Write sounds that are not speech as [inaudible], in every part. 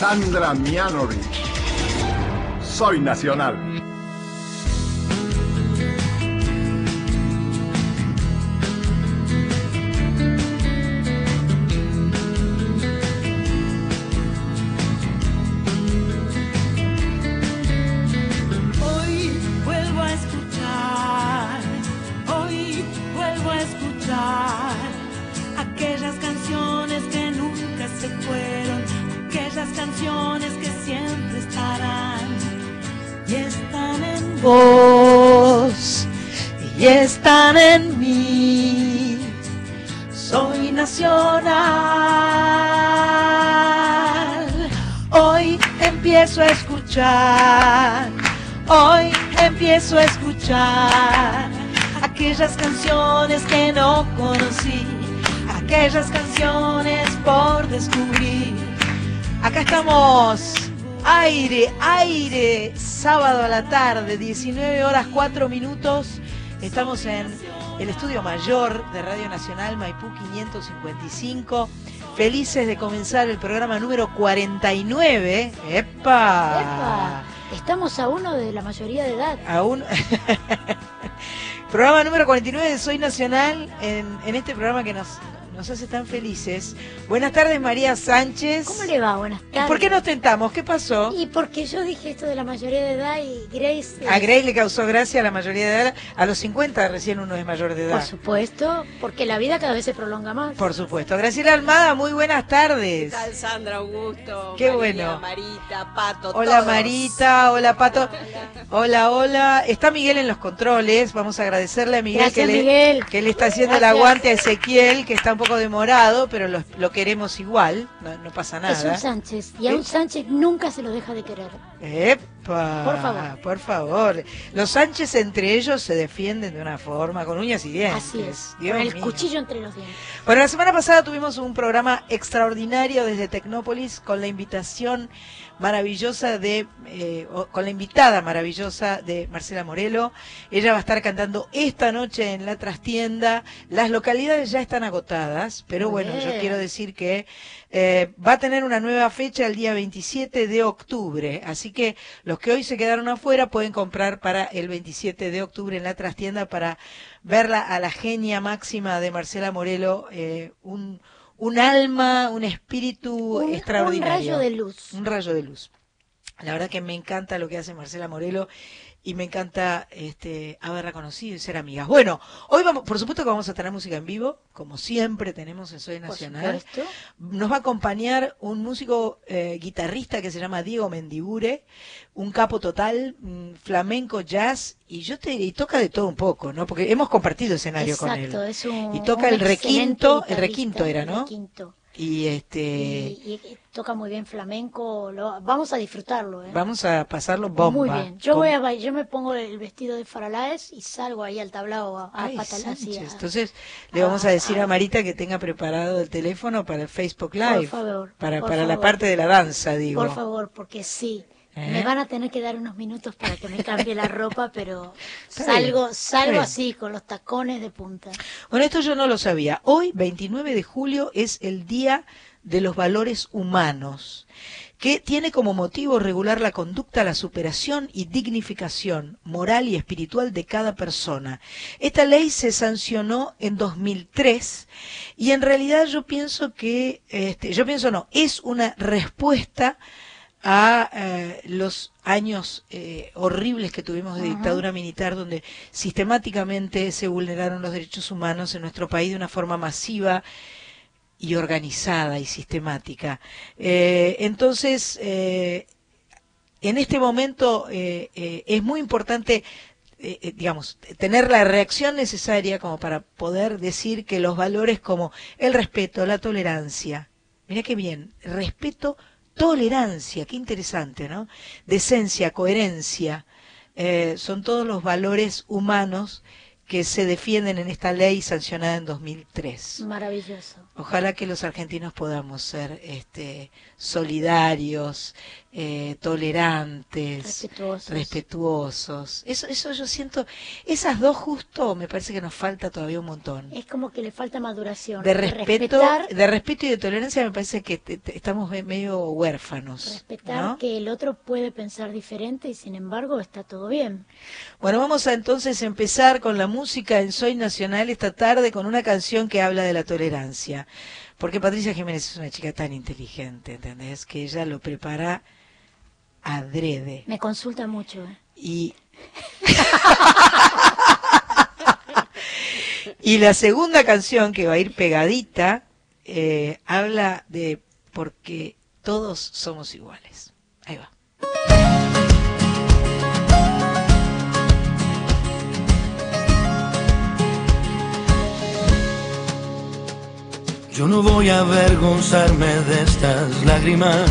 Sandra Mianovich. Soy nacional. Aquellas canciones por descubrir. Acá estamos, aire, aire, sábado a la tarde, 19 horas 4 minutos. Estamos en el estudio mayor de Radio Nacional Maipú 555. Felices de comenzar el programa número 49. ¡Epa! Epa, Estamos a uno de la mayoría de edad. Aún. [laughs] programa número 49 de Soy Nacional en, en este programa que nos, nos hace tan felices. Buenas tardes, María Sánchez. ¿Cómo le va? Buenas ¿Y tardes. por qué nos tentamos? ¿Qué pasó? Y porque yo dije esto de la mayoría de edad y Grace... A Grace le causó gracia a la mayoría de edad. A los 50 recién uno es mayor de edad. Por supuesto, porque la vida cada vez se prolonga más. Por supuesto. Graciela Almada, muy buenas tardes. ¿Qué tal, Sandra, Augusto? Qué María, bueno. Marita, Pato, Hola todos. Marita, hola Pato. Hola, hola. Está Miguel en los controles. Vamos a agradecerle a Miguel, Gracias, que, le, Miguel. que le está haciendo el aguante a Ezequiel, que está un poco demorado, pero lo, lo queremos igual. No, no pasa Es un nada. Sánchez. Y a ¿Eh? un Sánchez nunca se lo deja de querer. Epa, Por favor. por favor. Los Sánchez entre ellos se defienden de una forma, con uñas y dientes. Así es. Dios con el mío. cuchillo entre los dientes. Bueno, la semana pasada tuvimos un programa extraordinario desde Tecnópolis con la invitación maravillosa de, eh, con la invitada maravillosa de Marcela Morelo. Ella va a estar cantando esta noche en la trastienda. Las localidades ya están agotadas, pero bueno, yo quiero decir que eh, va a tener una nueva fecha el día 27 de octubre. Así que los que hoy se quedaron afuera pueden comprar para el 27 de octubre en la trastienda para verla a la genia máxima de Marcela Morelo, eh, un, un alma, un espíritu Un, un extraordinario. rayo de luz. Un rayo de luz. La verdad que me encanta lo que hace Marcela Morelo y me encanta este haberla conocido y ser amigas. Bueno, hoy vamos, por supuesto que vamos a tener música en vivo, como siempre tenemos en Soy Nacional. Nos va a acompañar un músico eh, guitarrista que se llama Diego Mendibure, un capo total, flamenco, jazz, y yo te y toca de todo un poco, ¿no? Porque hemos compartido escenario Exacto, con él. es un. Y toca un el requinto, el requinto era, ¿no? requinto. Y este Y, y- y toca muy bien flamenco. lo- vamos a disfrutarlo, ¿eh? vamos a pasarlo bomba. Muy bien. Yo voy a yo me pongo el vestido de Faralaes y salgo ahí al tablao a, Ay, Sánchez. Entonces le vamos a Ah, decir a ah. Marita que tenga preparado el teléfono para el Facebook Live. favor, para por para la parte de la danza, digo. Por favor, porque sí. ¿Eh? Me van a tener que dar unos minutos para que me cambie la ropa, pero [laughs] salgo, salgo así, con los tacones de punta. Bueno, esto yo no lo sabía. Hoy, 29 de julio, es el Día de los Valores Humanos, que tiene como motivo regular la conducta, la superación y dignificación moral y espiritual de cada persona. Esta ley se sancionó en 2003 y en realidad yo pienso que, este, yo pienso no, es una respuesta a eh, los años eh, horribles que tuvimos de dictadura militar, donde sistemáticamente se vulneraron los derechos humanos en nuestro país de una forma masiva y organizada y sistemática. Eh, entonces, en este momento es muy importante, eh, digamos, tener la reacción necesaria como para poder decir que los valores como el respeto, la tolerancia, mira qué bien, respeto, tolerancia, qué interesante, ¿no? Decencia, coherencia, eh, son todos los valores humanos que se defienden en esta ley sancionada en 2003. Maravilloso. Ojalá que los argentinos podamos ser este, solidarios, eh, tolerantes, Respetuosos. respetuosos. Eso, eso yo siento, esas dos justo me parece que nos falta todavía un montón. Es como que le falta maduración. De respeto, respetar, de respeto y de tolerancia me parece que te- te- estamos me- medio huérfanos. respetar ¿no? que el otro puede pensar diferente y sin embargo está todo bien. Bueno, vamos a entonces empezar con la música en Soy Nacional esta tarde con una canción que habla de la tolerancia. Porque Patricia Jiménez es una chica tan inteligente, ¿entendés? Que ella lo prepara adrede. Me consulta mucho. ¿eh? Y, [laughs] y la segunda canción que va a ir pegadita eh, habla de porque todos somos iguales. Ahí va. Yo no voy a avergonzarme de estas lágrimas,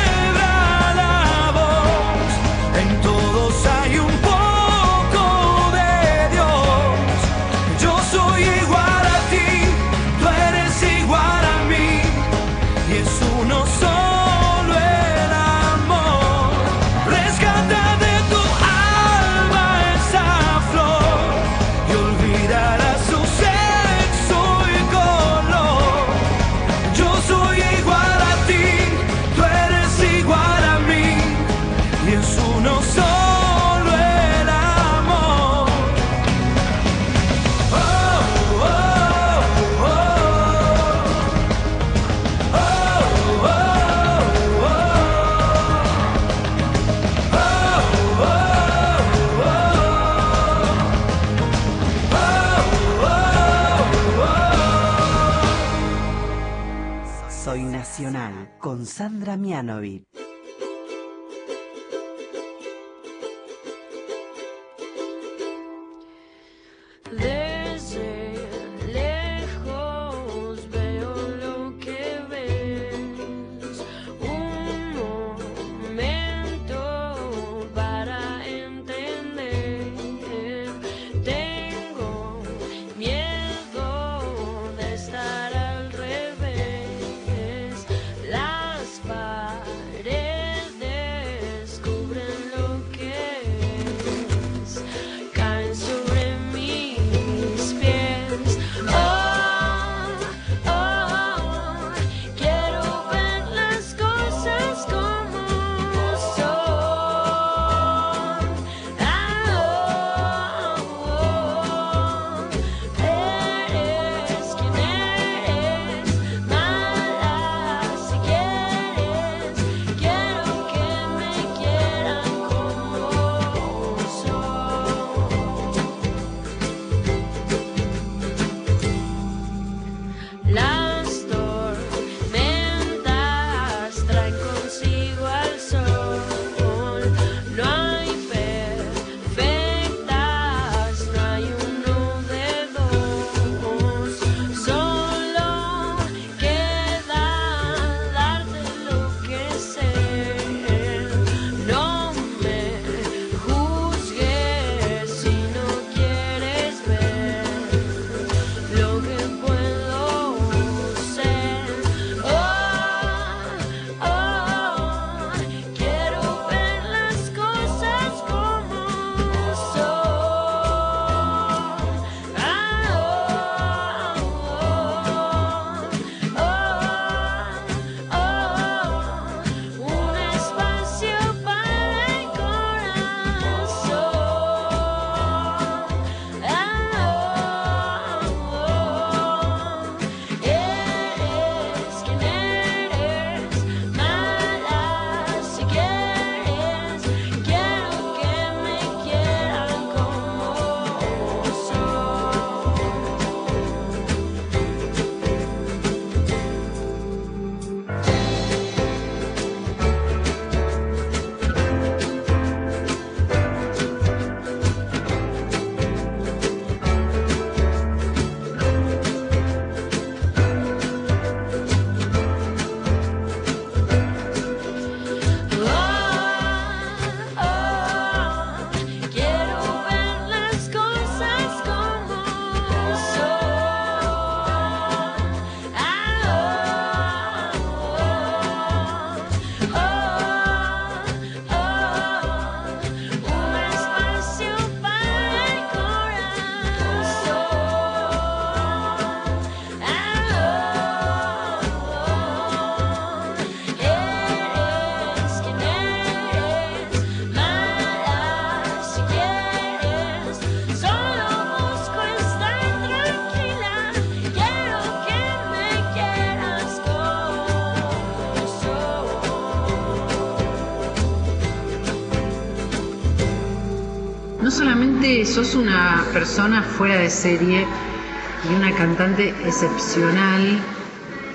con Sandra Mianovich. Sos una persona fuera de serie y una cantante excepcional,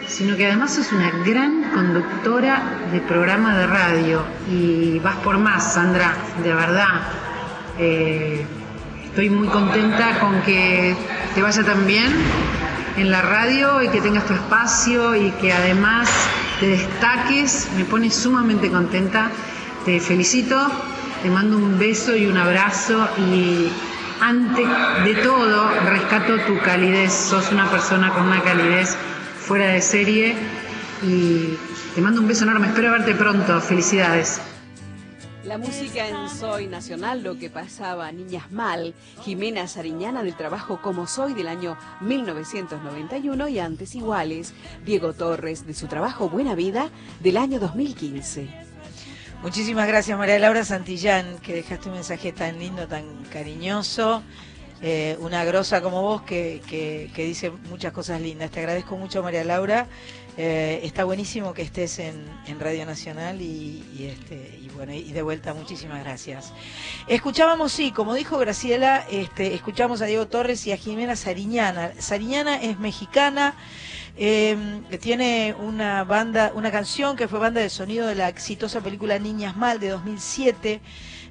sino que además sos una gran conductora de programa de radio y vas por más, Sandra, de verdad. Eh, estoy muy contenta con que te vaya tan bien en la radio y que tengas tu espacio y que además te destaques, me pone sumamente contenta. Te felicito, te mando un beso y un abrazo y antes de todo rescato tu calidez, sos una persona con una calidez fuera de serie y te mando un beso enorme, espero verte pronto, felicidades. La música en Soy Nacional, lo que pasaba Niñas Mal, Jimena Sariñana del trabajo Como Soy del año 1991 y antes iguales, Diego Torres de su trabajo Buena Vida del año 2015. Muchísimas gracias María Laura Santillán, que dejaste un mensaje tan lindo, tan cariñoso. Eh, una grosa como vos que, que- dice muchas cosas lindas. Te agradezco mucho María Laura. Eh, está buenísimo que estés en, en Radio Nacional y, y, este, y bueno, y de vuelta muchísimas gracias. Escuchábamos, sí, como dijo Graciela, este, escuchamos a Diego Torres y a Jimena Sariñana. Sariñana es mexicana, eh, que tiene una banda, una canción que fue banda de sonido de la exitosa película Niñas Mal de 2007,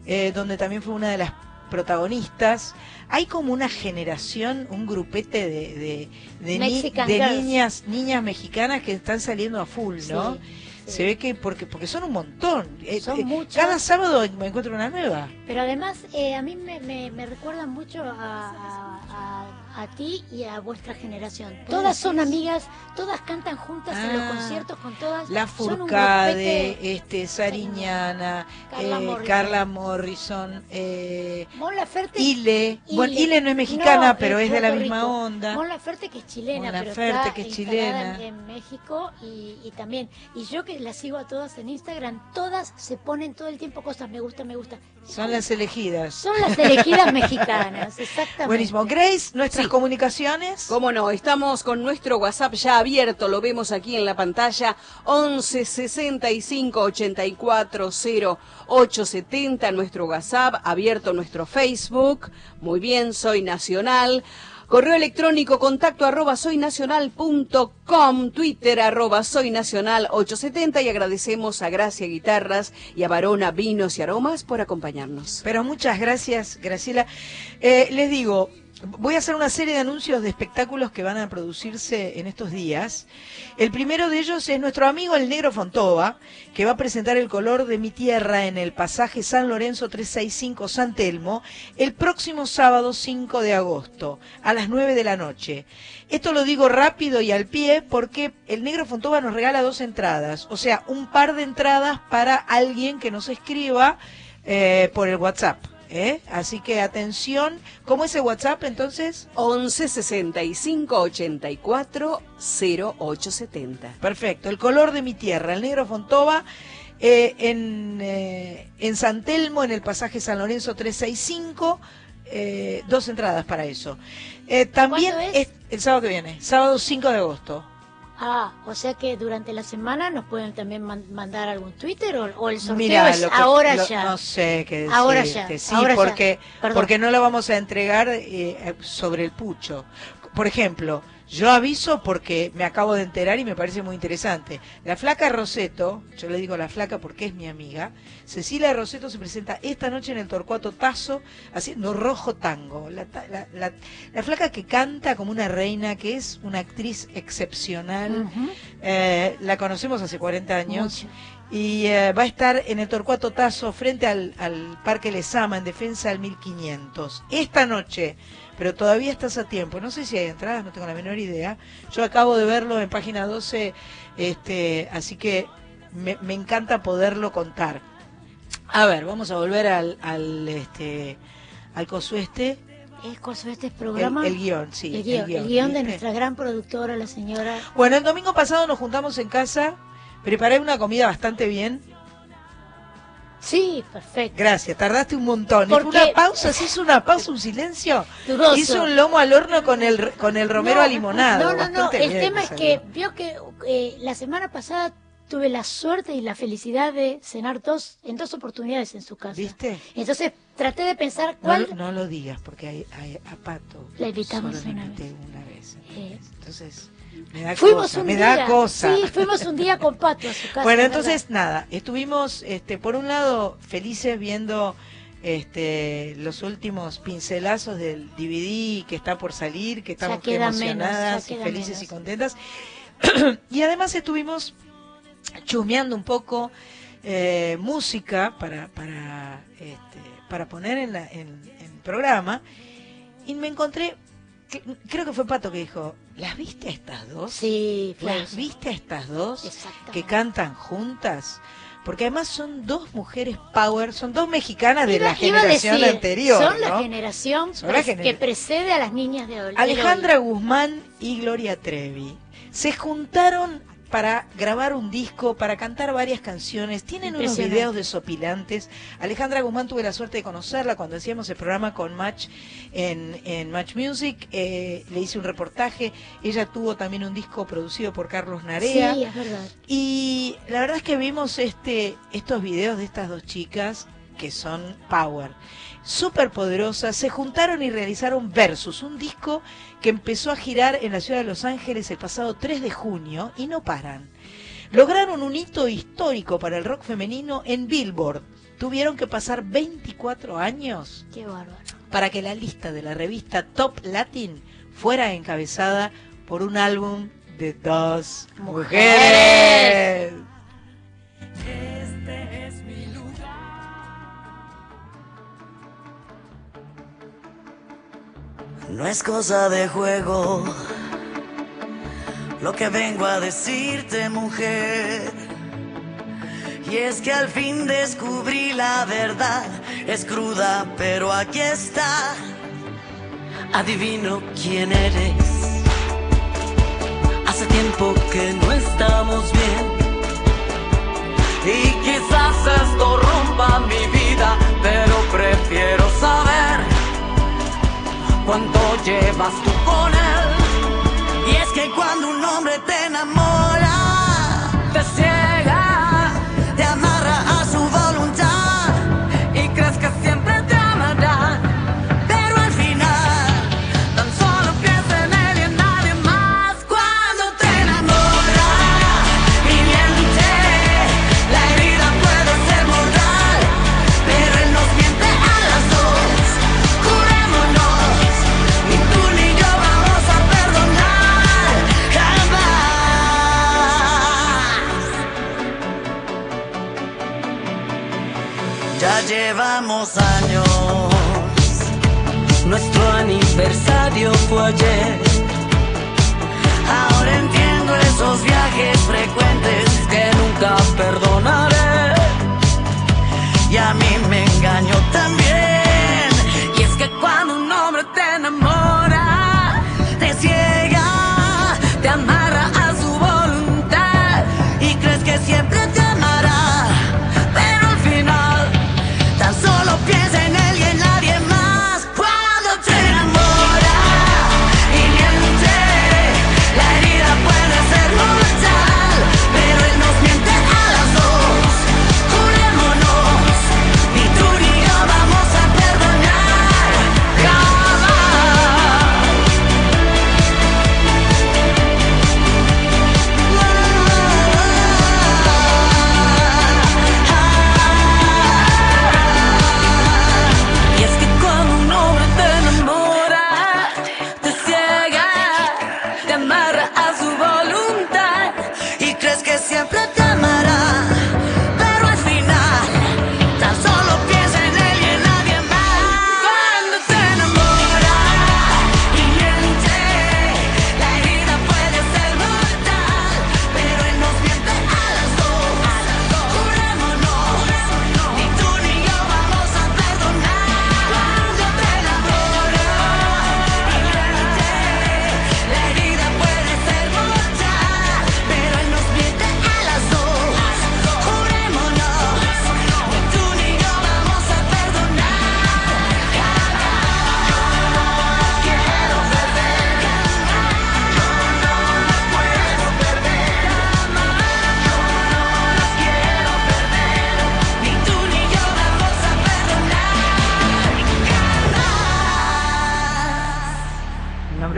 eh, donde también fue una de las protagonistas. Hay como una generación, un grupete de, de, de, ni- Mexican de girls. niñas, niñas mexicanas que están saliendo a full, ¿no? Sí, sí. Se ve que porque porque son un montón. Eh, Son eh, muchas. Cada sábado me encuentro una nueva. Pero además, eh, a mí me, me, me recuerdan mucho a, a- a- a ti y a vuestra generación. Todas son amigas, todas cantan juntas en los Ah, conciertos con todas. La Furcade, grupete. este, Sariñana, Carla eh, Morrison. Carla Morrison, eh, Mon Laferte. Ile. Bueno, Ile no es mexicana, pero es de la misma Rico. onda. Mon Laferte que es chilena, Mon pero Laferte, está que es chilena. En, en México y, y también. Y yo que las sigo a todas en Instagram, todas se ponen todo el tiempo cosas, me gusta, me gusta. Son las elegidas. Son las elegidas [laughs] mexicanas, exactamente. Buenísimo. Grace, nuestras comunicaciones. Cómo no, estamos con nuestro WhatsApp ya abierto, lo vemos aquí en la pantalla, 11 65 84 0 870, nuestro WhatsApp, abierto nuestro Facebook, muy bien, soy nacional. Correo electrónico contacto arroba soynacional.com, Twitter arroba soynacional 870 y agradecemos a Gracia Guitarras y a Varona Vinos y Aromas por acompañarnos. Pero muchas gracias, Graciela. Eh, les digo, voy a hacer una serie de anuncios de espectáculos que van a producirse en estos días. El primero de ellos es nuestro amigo el Negro Fontova, que va a presentar El color de mi tierra en el pasaje San Lorenzo 365 San Telmo el próximo sábado 5 de agosto a las 9 de la noche. Esto lo digo rápido y al pie porque el Negro Fontova nos regala dos entradas, o sea, un par de entradas para alguien que nos escriba eh, por el WhatsApp. ¿Eh? Así que atención, ¿cómo es el WhatsApp entonces? 11 65 84 0870. Perfecto, el color de mi tierra, el negro Fontova, eh, en, eh, en San Telmo, en el pasaje San Lorenzo 365, eh, dos entradas para eso. Eh, también ¿Cuándo es? el sábado que viene, sábado 5 de agosto. Ah, o sea que durante la semana nos pueden también man- mandar algún Twitter o, o el sorteo Mirá, es lo que- ahora lo- ya. No sé qué decirte. Ahora ya, Sí, ahora ya. porque, Perdón. porque no lo vamos a entregar eh, sobre el pucho. Por ejemplo, yo aviso porque me acabo de enterar y me parece muy interesante. La flaca Roseto, yo le digo la flaca porque es mi amiga, Cecilia Roseto se presenta esta noche en el Torcuato Tazo haciendo rojo tango. La, la- la- la flaca que canta como una reina, que es una actriz excepcional. Eh, la conocemos hace 40 años Mucho. y eh, va a estar en el Torcuato Tazo frente al, al Parque Lesama en defensa del 1500 esta noche pero todavía estás a tiempo no sé si hay entradas no tengo la menor idea yo acabo de verlo en página 12 este así que me, me encanta poderlo contar a ver vamos a volver al, al este al cosueste Es cosa de este el, programa. el guion sí el guion, el guion de nuestra gran productora, la señora. Bueno, el domingo pasado nos juntamos en casa, preparé una comida bastante bien. Sí, perfecto. Gracias, tardaste un montón. Porque- una pausa, se hizo una pausa, un silencio. Dudoso. Hizo un lomo al horno con el con el romero No, a limonado. No, no, no. El tema es que vio que eh, la semana pasada tuve la suerte y la felicidad de cenar dos, en dos oportunidades en su casa. ¿Viste? Entonces traté de pensar No, cuál... lo- no lo digas, porque hay, hay- a Pato La invitamos solo una vez. una vez. Eh, Entonces, me da fuimos cosa, un me día. da cosa. Sí, fuimos un día con Pato a su casa. Bueno, es entonces nada, estuvimos, este, por un lado, felices viendo este, los últimos pincelazos del DVD que está por salir, que estamos menos, emocionadas queda felices menos. y contentas. [clears throat] y además estuvimos chusmeando un poco eh, música para, para, este, para poner en, la- en, en el programa y me encontré, creo que fue Pato que dijo, ¿las viste a estas dos? Sí, fue ¿Las eso. viste a estas dos? Que cantan juntas. Porque además son dos mujeres power, son dos mexicanas de Iba- la generación decir, anterior. Son la generación Son la pre- gener- que precede a las niñas de hoy. Alejandra Guzmán y Gloria Trevi se juntaron para grabar un disco, para cantar varias canciones. Tienen unos videos desopilantes. Alejandra Guzmán tuve la suerte de conocerla cuando hacíamos el programa con Match en, en Match Music. Eh, le hice un reportaje. Ella tuvo también un disco producido por Carlos. Narea. Sí, es verdad. Y la verdad es que vimos este, estos videos de estas dos chicas que son power, súper poderosas, se juntaron y realizaron Versus, un disco que empezó a girar en la ciudad de Los Ángeles el pasado 3 de junio y no paran. Lograron un hito histórico para el rock femenino en Billboard. Tuvieron que pasar 24 años Qué bárbaro. para que la lista de la revista Top Latin fuera encabezada por un álbum de dos mujeres. No es cosa de juego lo que vengo a decirte, mujer. Y es que al fin descubrí la verdad, es cruda, pero aquí está. Adivino quién eres. Hace tiempo que no estamos bien. Y quizás esto rompa mi vida, pero prefiero saber cuánto llevas tú con él. Y es que cuando un hombre te enamora,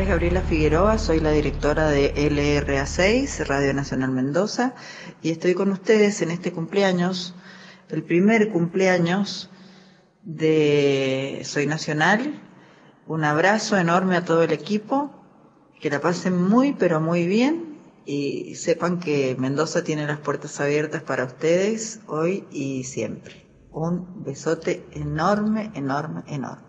Gabriela Figueroa, soy la directora de LRA6, Radio Nacional Mendoza, y estoy con ustedes en este cumpleaños, el primer cumpleaños de Soy Nacional. Un abrazo enorme a todo el equipo, que la pasen muy, pero muy bien, y sepan que Mendoza tiene las puertas abiertas para ustedes hoy y siempre. Un besote enorme, enorme, enorme.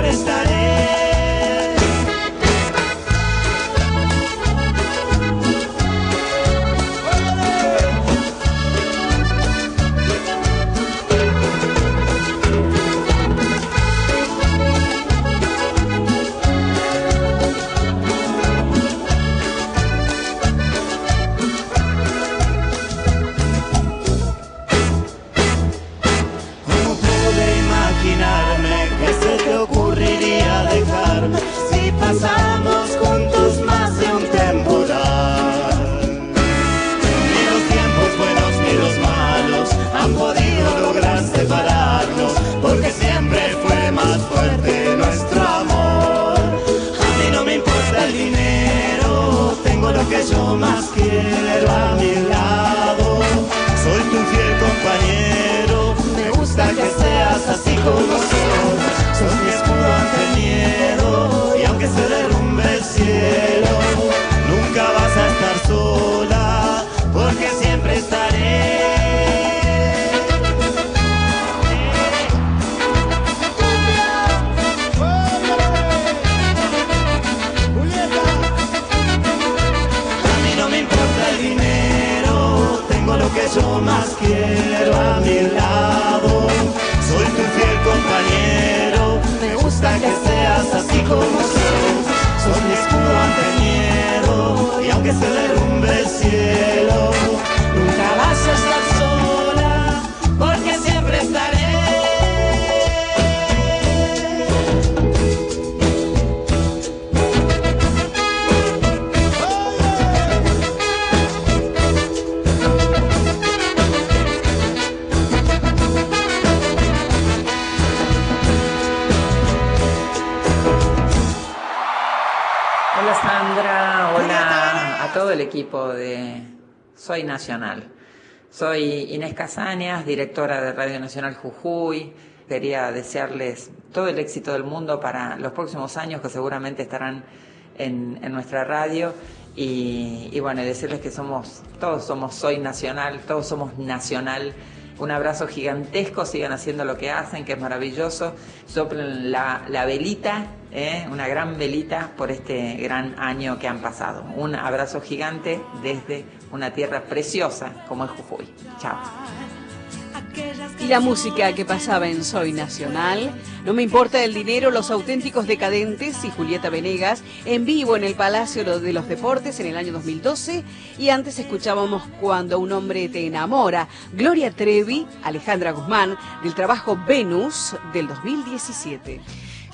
siempre estaré. directora de Radio Nacional Jujuy. Quería desearles todo el éxito del mundo para los próximos años que seguramente estarán en, nuestra radio. Y, bueno, decirles que somos, todos somos Soy Nacional, todos somos Nacional. Un abrazo gigantesco, sigan haciendo lo que hacen, que es maravilloso. Soplen la, la velita, ¿eh? una gran velita por este gran año que han pasado. Un abrazo gigante desde una tierra preciosa como es Jujuy. Chao. Y la música que pasaba en Soy Nacional, No me importa el dinero, Los auténticos decadentes y Julieta Venegas en vivo en el Palacio de los Deportes en el año 2012 y antes escuchábamos Cuando un hombre te enamora, Gloria Trevi, Alejandra Guzmán del trabajo Venus del 2017.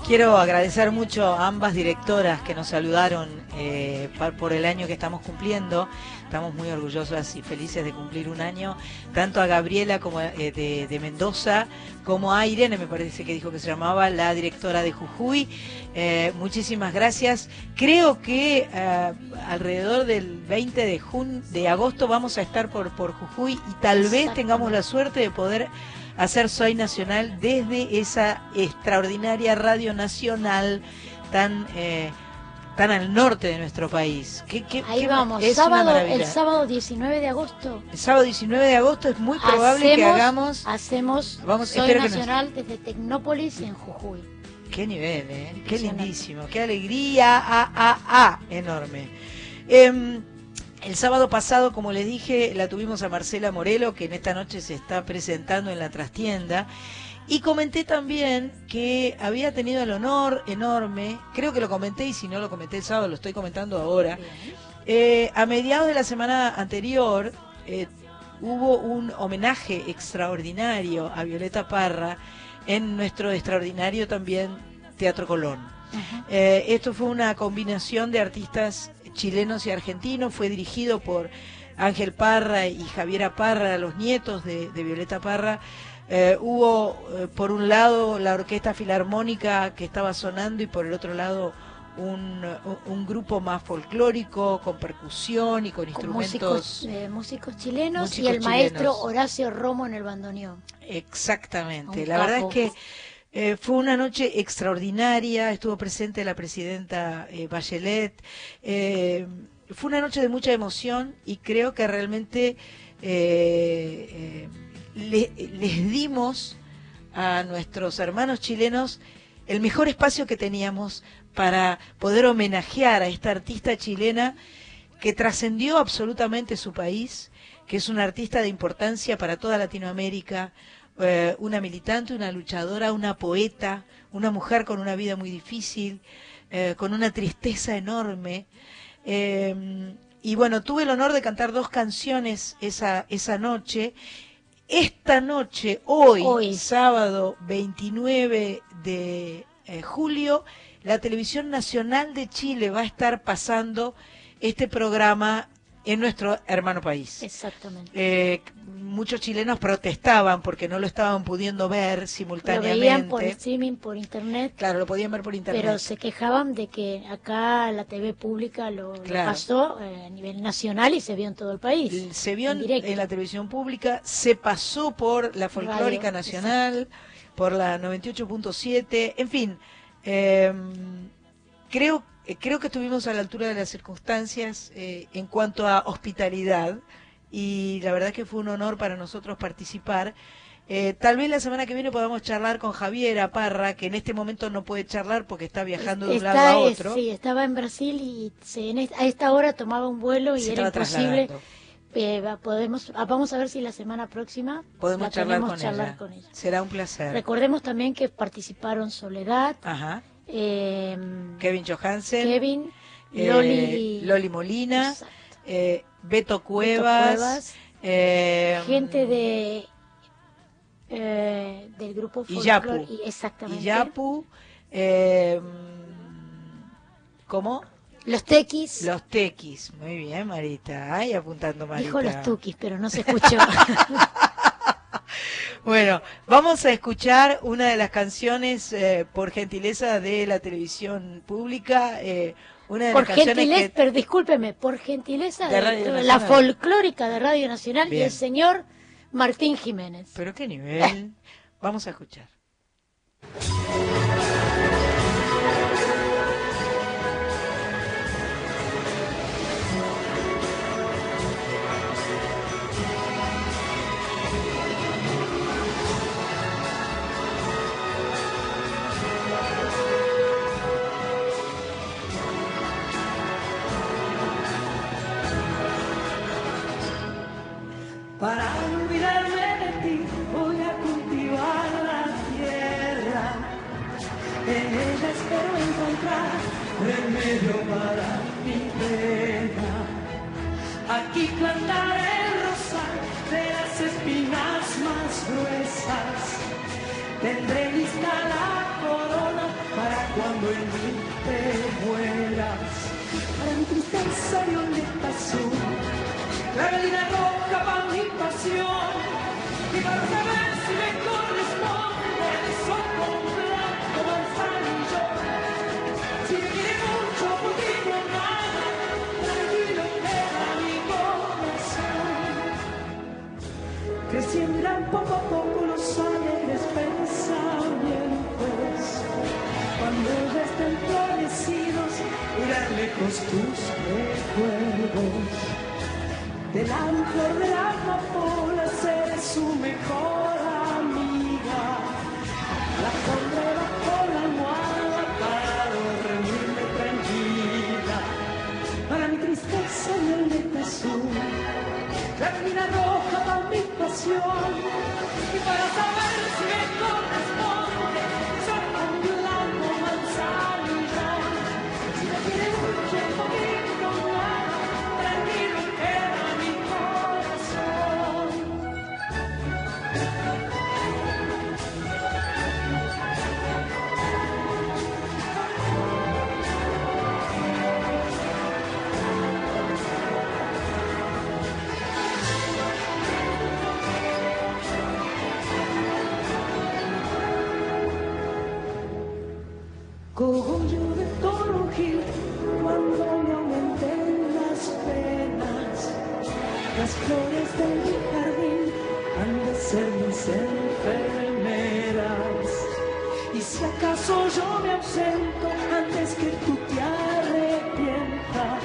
Quiero agradecer mucho a ambas directoras que nos saludaron eh, por el año que estamos cumpliendo. Estamos muy orgullosas y felices de cumplir un año, tanto a Gabriela como eh, de, de Mendoza, como a Irene, me parece que dijo que se llamaba, la directora de Jujuy. Eh, muchísimas gracias. Creo que eh, alrededor del 20 de, jun de agosto vamos a estar por, por Jujuy y tal vez tengamos la suerte de poder hacer Soy Nacional desde esa extraordinaria radio nacional tan eh, tan al norte de nuestro país. ¿Qué- qué- Ahí qué- vamos, es sábado, el sábado 19 de agosto. El sábado 19 de agosto es muy probable que hagamos. Hacemos Vamos, Soy espero que nos- Nacional desde Tecnópolis en Jujuy. Qué nivel, ¿eh? Qué lindísimo, qué alegría, a, a, a, enorme. Em, el sábado pasado, como les dije, la tuvimos a Marcela Morelo, que en esta noche se está presentando en la trastienda. Y comenté también que había tenido el honor enorme, creo que lo comenté y si no lo comenté el sábado, lo estoy comentando ahora. Eh, a mediados de la semana anterior eh, hubo un homenaje extraordinario a Violeta Parra en nuestro extraordinario también Teatro Colón. Eh, esto fue una combinación de artistas chilenos y argentinos, fue dirigido por Ángel Parra y Javiera Parra, los nietos de, de Violeta Parra. Eh, hubo, eh, por un lado, la Orquesta Filarmónica que estaba sonando y por el otro lado un, un grupo más folclórico, con percusión y con Con instrumentos. músicos, eh, músicos chilenos músicos y el maestro. Horacio Romo en el bandoneón. Exactamente. La verdad es que eh, fue una noche extraordinaria. Estuvo presente la presidenta eh, Bachelet. Eh, fue una noche de mucha emoción y creo que realmente eh, le- les dimos a nuestros hermanos chilenos el mejor espacio que teníamos para poder homenajear a esta artista chilena que trascendió absolutamente su país, que es una artista de importancia para toda Latinoamérica, eh, una militante, una luchadora, una poeta, una mujer con una vida muy difícil, eh, con una tristeza enorme. Eh, y bueno, tuve el honor de cantar dos canciones esa, esa noche. Esta noche, hoy, Hoy. sábado 29 de eh, julio, la Televisión Nacional de Chile va a estar pasando este programa en nuestro hermano país. Exactamente. Eh, muchos chilenos protestaban porque no lo estaban pudiendo ver Lo simultáneamente. veían por streaming, por internet. Claro, lo podían ver por internet. Pero se quejaban de que acá la TV pública lo, lo Claro. pasó eh, a nivel nacional y se vio en todo el país. se vio en, en la televisión pública, se pasó por la folclórica Radio, nacional, por la 98.7, en fin, eh, creo, eh, creo que estuvimos a la altura de las circunstancias eh, en cuanto a hospitalidad y la verdad que fue un honor para nosotros participar. Eh, tal vez la semana que viene podamos charlar con Javiera Parra, que en este momento no puede charlar porque está viajando de un lado a otro. sí, estaba en Brasil y se- en a esta hora tomaba un vuelo y Se era imposible. Eh, podemos, ah, vamos a ver si la semana próxima Podemos la charlar, con, charlar ella. con ella. Será un placer. Recordemos también que participaron Soledad, Ajá. Eh, Kevin Johansen, Kevin, eh, Loli, Loli Molina, eh, Beto Beto Cuevas, Cuevas, eh, gente de eh, del grupo Iyapu. folclore y exactamente Iyapu, eh, ¿cómo? los tequis Los tequis. Muy bien, Marita. Ay, apuntando Marita. dijo los tuquis pero no se escuchó [laughs] Bueno, vamos a escuchar una de las canciones eh, por gentileza de la televisión pública. eh, una de por las canciones gentileza que... pero discúlpeme por gentileza De la folclórica de Radio Nacional y el señor Martín Jiménez Pero qué nivel. [laughs] Vamos a escuchar. Del flor de la amapola seré su mejor amiga. La pondré bajo la almohada para dormirme tranquila. Para mi tristeza violeta azul, la mina roja para mi pasión. Y para saber si me corresponde, flores de mi jardín han de ser mis enfermeras. Y si acaso yo me ausento antes que tú te arrepientas,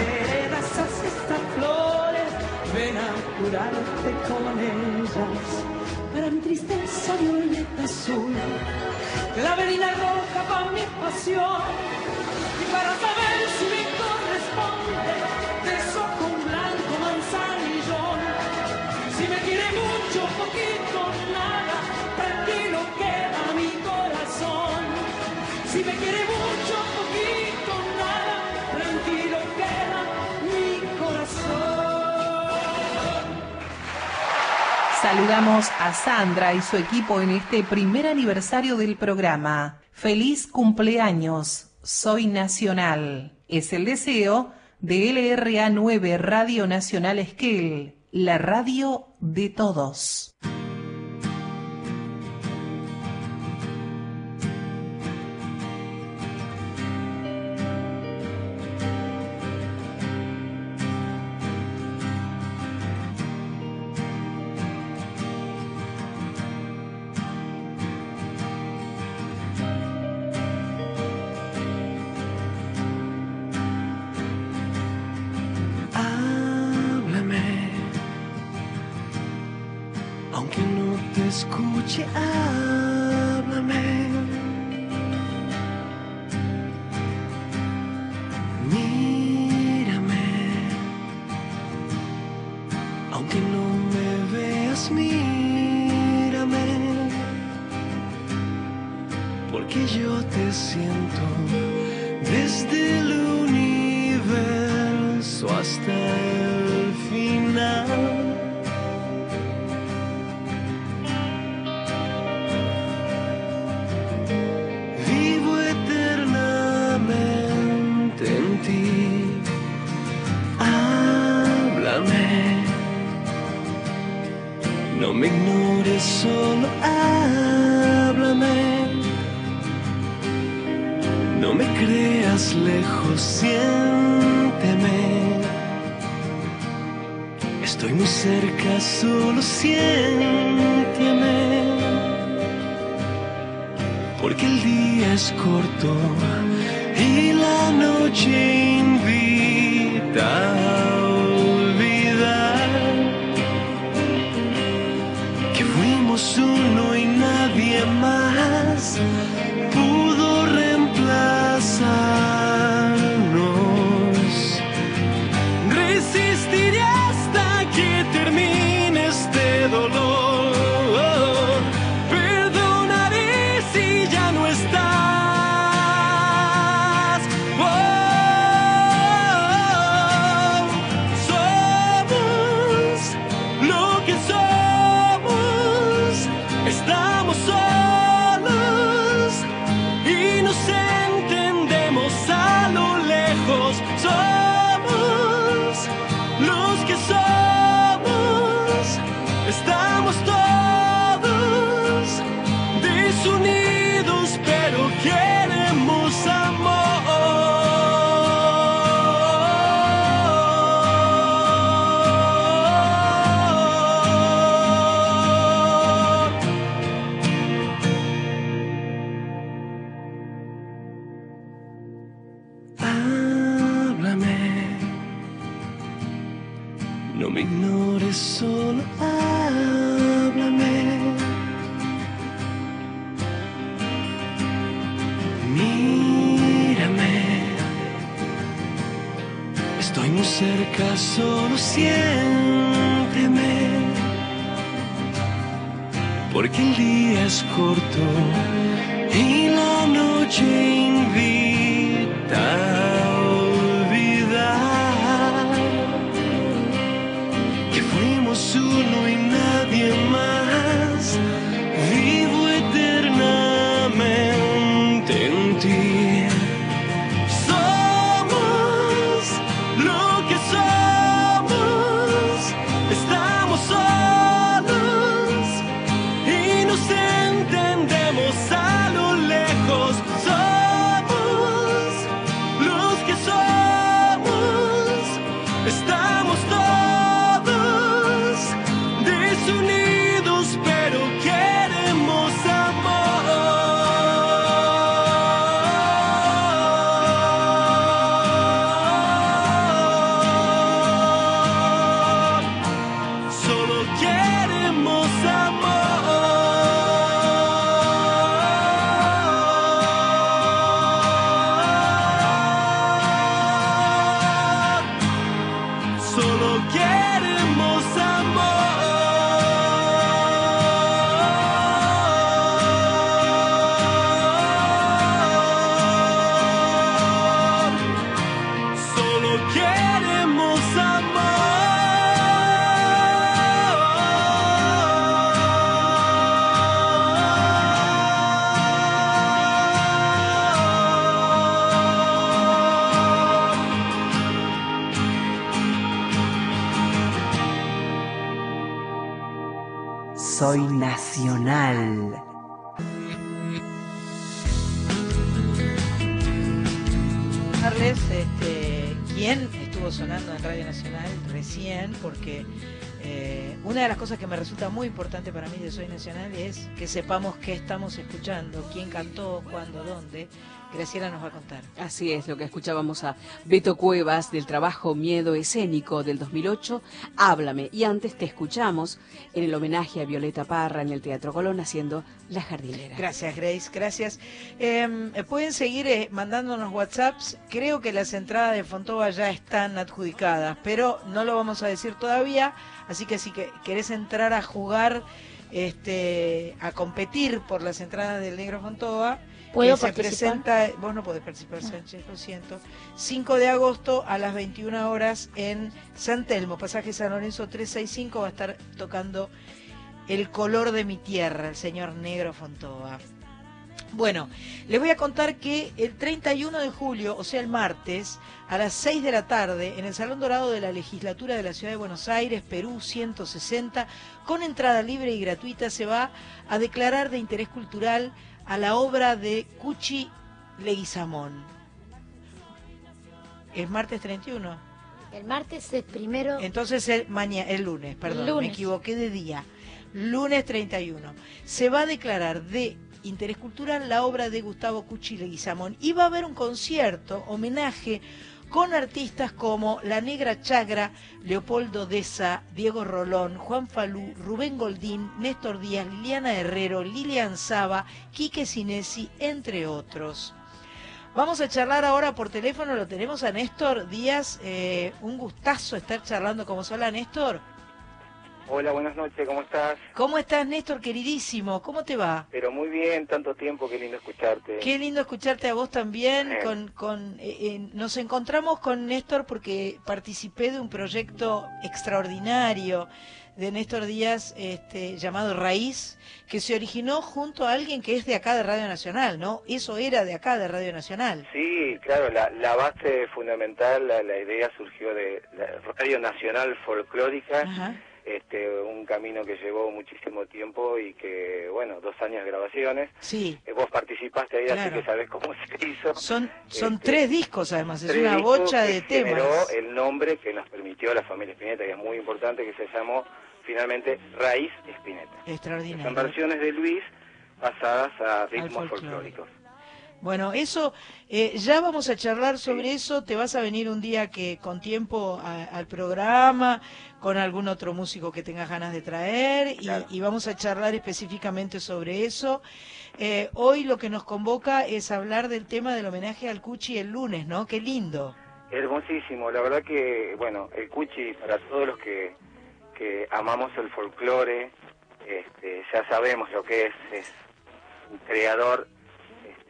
heredasas estas flores, ven a curarte con ellas. Para mi tristeza violeta azul la verina roja para mi pasión y para Saludamos a Sandra y su equipo en este primer aniversario del programa. Feliz cumpleaños, soy nacional. Es el deseo de LRA 9 Radio Nacional Esquel, la radio de todos. Porque el día es corto y la noche invita de Soy Nacional es que sepamos qué estamos escuchando, quién cantó, cuándo, dónde. Graciela nos va a contar. Así es, lo que escuchábamos a Beto Cuevas del trabajo Miedo Escénico del 2008, Háblame. Y antes te escuchamos en el homenaje a Violeta Parra en el Teatro Colón haciendo La Jardinera. Gracias, Grace, gracias. Eh, pueden seguir eh, mandándonos WhatsApps. Creo que las entradas de Fontova ya están adjudicadas, pero no lo vamos a decir todavía. Así que si que querés entrar a jugar, este, a competir por las entradas del Negro Fontova, ¿Puedo que se presenta, vos no podés participar, Sánchez, lo siento. 5 de agosto a las 21 horas en San Telmo, pasaje San Lorenzo 365, va a estar tocando El color de mi tierra, el señor Negro Fontova. Bueno, les voy a contar que el 31 de julio, o sea el martes, a las 6 de la tarde, en el Salón Dorado de la Legislatura de la Ciudad de Buenos Aires, Perú 160, con entrada libre y gratuita, se va a declarar de interés cultural a la obra de Cuchi Leguizamón. ¿Es martes 31? El martes es primero. Entonces el, mañana, el lunes, perdón, me equivoqué de día. Lunes 31. Se va a declarar de interés cultural la obra de Gustavo Cuchi Leguizamón y va a haber un concierto, homenaje con artistas como La Negra Chagra, Leopoldo Deza, Diego Rolón, Juan Falú, Rubén Goldín, Néstor Díaz, Liliana Herrero, Lilian Saba, Quique Sinesi, entre otros. Vamos a charlar ahora por teléfono, lo tenemos a Néstor Díaz, eh, un gustazo estar charlando como sola, Néstor. Hola, buenas noches, ¿cómo estás? ¿Cómo estás, Néstor, queridísimo? ¿Cómo te va? Pero muy bien, tanto tiempo, qué lindo escucharte. Qué lindo escucharte a vos también. Eh. Con, con, eh, eh, nos encontramos con Néstor porque participé de un proyecto extraordinario de Néstor Díaz este, llamado Raíz, que se originó junto a alguien que es de acá de Radio Nacional, ¿no? Eso era de acá de Radio Nacional. Sí, claro, la, la base fundamental, la, la idea surgió de la Radio Nacional Folclórica, Ajá. Este, un camino que llevó muchísimo tiempo y que, bueno, dos años de grabaciones. Sí. Eh, vos participaste ahí, así Claro. que sabés cómo se hizo. Son, son Este, tres discos además, es una bocha de temas. generó el nombre que nos permitió la familia Spinetta, que es muy importante, que se llamó finalmente Raíz Spinetta. Extraordinario. Son versiones de Luis pasadas a ritmos folclóricos. Bueno, eso, eh, ya vamos a charlar sobre eso. Te vas a venir un día que con tiempo a- al programa, con algún otro músico que tengas ganas de traer y, y vamos a charlar específicamente sobre eso. Eh, hoy lo que nos convoca es hablar del tema del homenaje al Cuchi el lunes, ¿no? Qué lindo. Hermosísimo, la verdad que, bueno, el Cuchi, para todos los que, que amamos el folclore, este, ya sabemos lo que es, es un creador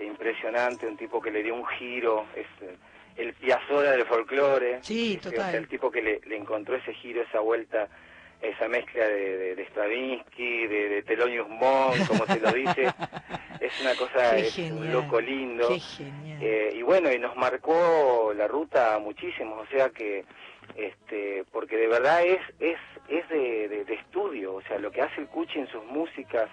impresionante, un tipo que le dio un giro, es eh, el Piazzolla del folclore. Sí, Este, o total. sea, el tipo que le, le encontró ese giro, esa vuelta, esa mezcla de, de, de Stravinsky, de, de Thelonious Monk, como se lo dice, [laughs] es una cosa, Qué es un loco lindo. Qué genial. Eh, y bueno, y nos marcó la ruta muchísimo, o sea que, este, porque de verdad es es es de, de- de estudio, o sea, lo que hace el Cuchi en sus músicas,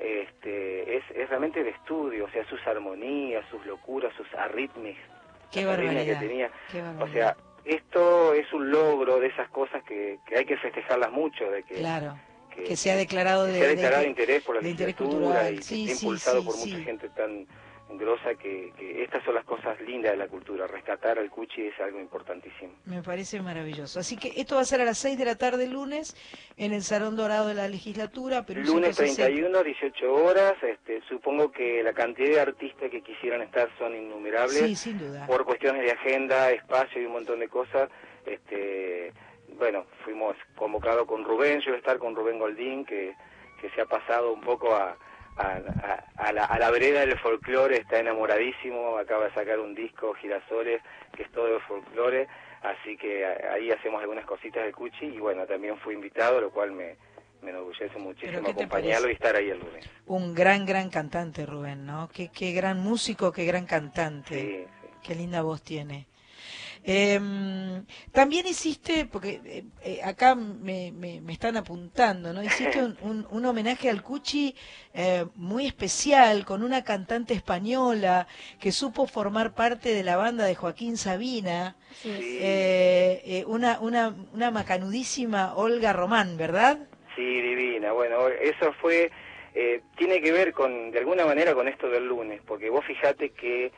este, es, es realmente de estudio, o sea, sus armonías, sus locuras, sus arritmias, Qué arritmias que barbaridad. tenía. Qué O barbaridad. sea, esto es un logro de esas cosas que, que hay que festejarlas mucho, de que, Claro. que, Que se ha declarado de, se ha de- declarado de- interés por la literatura cultural. y que Sí, está sí, impulsado sí, por mucha gente tan grosa que, que estas son las cosas lindas de la cultura. Rescatar al Cuchi es algo importantísimo. Me parece maravilloso. Así que esto va a ser a las 6 de la tarde lunes en el Salón Dorado de la Legislatura. Perú Lunes 160. 31, 18 horas. Este, supongo que la cantidad de artistas que quisieran estar son innumerables. Sí, sin duda. Por cuestiones de agenda, espacio y un montón de cosas. Este, bueno, fuimos convocados con Rubén. Yo voy a estar con Rubén Goldín, que, que se ha pasado un poco a, a, a- a la, a la vereda del folclore. Está enamoradísimo. Acaba de sacar un disco, Girasoles, que es todo de folclore. Así que ahí hacemos algunas cositas de Cuchi. Y bueno, también fui invitado, lo cual me, me enorgullece muchísimo ¿qué te acompañarlo y estar ahí el lunes. Un gran, gran cantante, Rubén, ¿no? Qué, qué gran músico, qué gran cantante. Qué linda voz tiene. Em, también hiciste, porque eh, eh, acá me, me- me están apuntando, ¿no? Hiciste [laughs] un, un- un homenaje al Cuchi eh, muy especial con una cantante española que supo formar parte de la banda de Joaquín Sabina, eh, eh, una, una, una macanudísima Olga Román, ¿verdad? Sí, divina. Bueno, eso fue, eh, tiene que ver con, de alguna manera, con esto del lunes, porque vos fijate que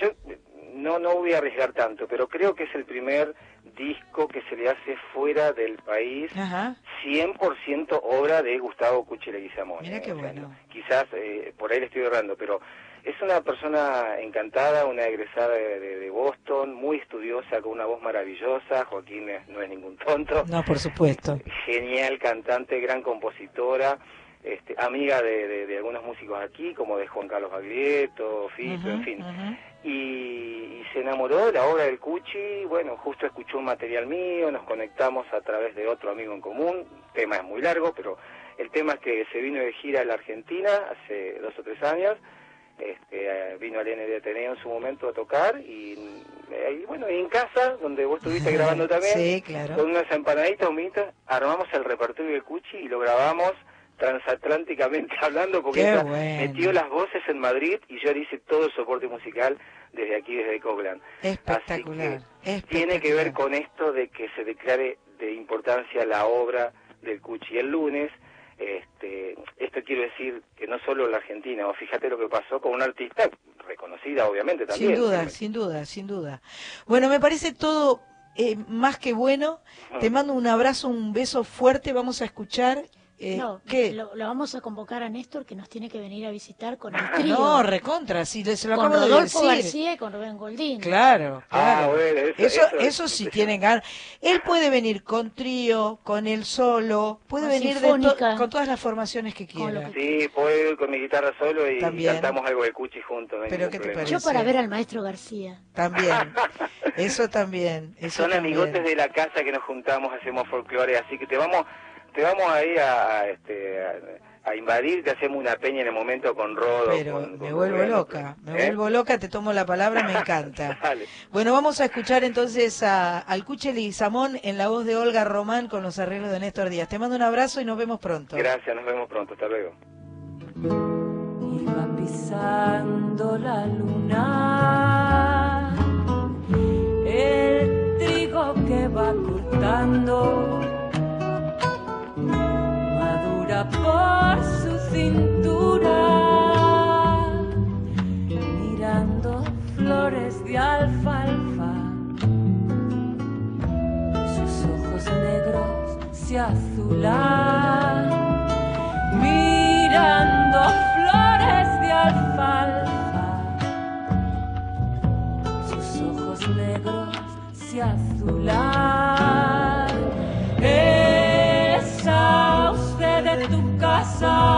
yo eh, no, no voy a arriesgar tanto, pero creo que es el primer disco que se le hace fuera del país, Ajá. 100% obra de Gustavo Cuchi Leguizamón. Mira ¿eh? qué O sea, bueno. quizás eh, por ahí le estoy errando, pero es una persona encantada, una egresada de, de- de Boston, muy estudiosa, con una voz maravillosa. Joaquín no es ningún tonto No, por supuesto. genial cantante, gran compositora, este, amiga de, de- de algunos músicos aquí, como de Juan Carlos Baglietto, Fito, en fin. Y, y se enamoró de la obra del Cuchi, bueno, justo escuchó un material mío, nos conectamos a través de otro amigo en común, el tema es muy largo, pero el tema es que se vino de gira a la Argentina hace dos o tres años, este, eh, vino al ND Ateneo en su momento a tocar y, eh, y bueno, y en casa, donde vos estuviste grabando [laughs] también, Sí, claro. con unas empanaditas, humitas, armamos el repertorio del Cuchi y lo grabamos transatlánticamente [laughs] hablando porque Qué ella bueno. metió las voces en Madrid y yo le hice todo el soporte musical desde aquí, desde Coglan. Espectacular. Tiene que ver con esto de que se declare de importancia la obra del Cuchi el lunes. Este, esto quiero decir que no solo en la Argentina, o fíjate lo que pasó con una artista reconocida obviamente también. Sin duda, sin duda, sin duda. Bueno, me parece todo eh, más que bueno. Te mando un abrazo, un beso fuerte. Vamos a escuchar. Eh, no, ¿Qué? Lo, lo vamos a convocar a Néstor que nos tiene que venir a visitar con el trío. No, recontra, si le- se lo con acabo de Rodolfo decir. García y con Rubén Goldín. Claro, Ah, claro. bueno, eso- eso, eso- eso sí tienen ganas. Él puede venir con trío, con él solo, puede Con venir de to- con todas las formaciones que quiera. Sí, puedo ir con mi guitarra solo y También. cantamos algo de Cuchi juntos. no Pero ¿qué te parece? Yo para ver al maestro García. También. [laughs] Eso también. Eso Son también. amigotes de la casa que nos juntamos, hacemos folclore, así que te vamos, te vamos ahí a, a, este, a, a invadir, te hacemos una peña en el momento con Rodo. Pero con- me con vuelvo Rubén, loca, me ¿eh? vuelvo loca, te tomo la palabra, me encanta. [laughs] Dale. Bueno, vamos a escuchar entonces a, al Cuche Leguizamón en la voz de Olga Román con los arreglos de Néstor Díaz. Te mando un abrazo y nos vemos pronto. Gracias, nos vemos pronto, hasta luego. Iba pisando la luna, el trigo que va cortando, por su cintura, mirando flores de alfalfa. Sus ojos negros se azulan, mirando flores de alfalfa. Sus ojos negros se azulan. Casa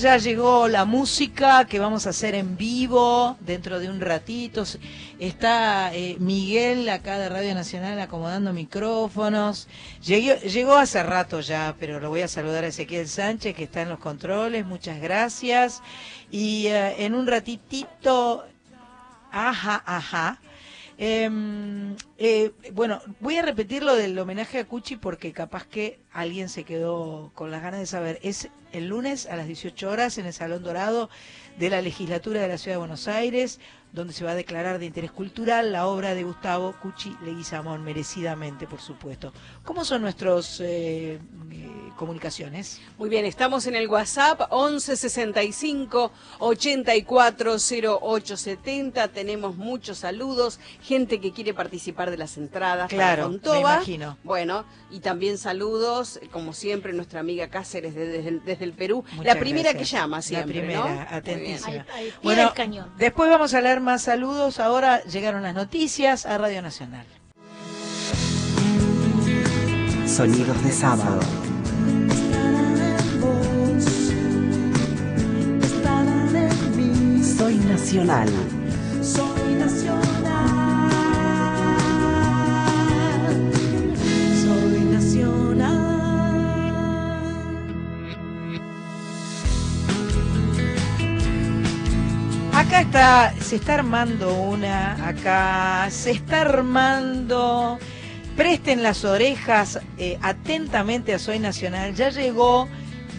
ya llegó la música que vamos a hacer en vivo dentro de un ratito. Está eh, Miguel acá de Radio Nacional acomodando micrófonos. Llegó, llegó hace rato ya, pero lo voy a saludar a Ezequiel Sánchez que está en los controles. Muchas gracias. Y eh, en un ratitito, ajá, ajá. Em, eh, bueno, voy a repetir lo del homenaje a Cuchi porque capaz que alguien se quedó con las ganas de saber. Es el lunes a las 18 horas en el Salón Dorado de la Legislatura de la Ciudad de Buenos Aires, donde se va a declarar de interés cultural la obra de Gustavo Cuchi Leguizamón, merecidamente, por supuesto. ¿Cómo son nuestras eh, comunicaciones? Muy bien, estamos en el WhatsApp 1165 840870. Tenemos muchos saludos, gente que quiere participar de las entradas. Claro, para me imagino. Bueno, y también saludos, como siempre, nuestra amiga Cáceres de- desde, el- desde el Perú. Muchas la primera gracias. que llama siempre, La primera, ¿no? Atentísima. Bueno, del cañón. después vamos a más saludos. Ahora llegaron las noticias a Radio Nacional. Sonidos de sábado. Soy nacional. Soy nacional. Acá está, se está armando una, acá se está armando. Presten las orejas eh, atentamente a Soy Nacional. Ya llegó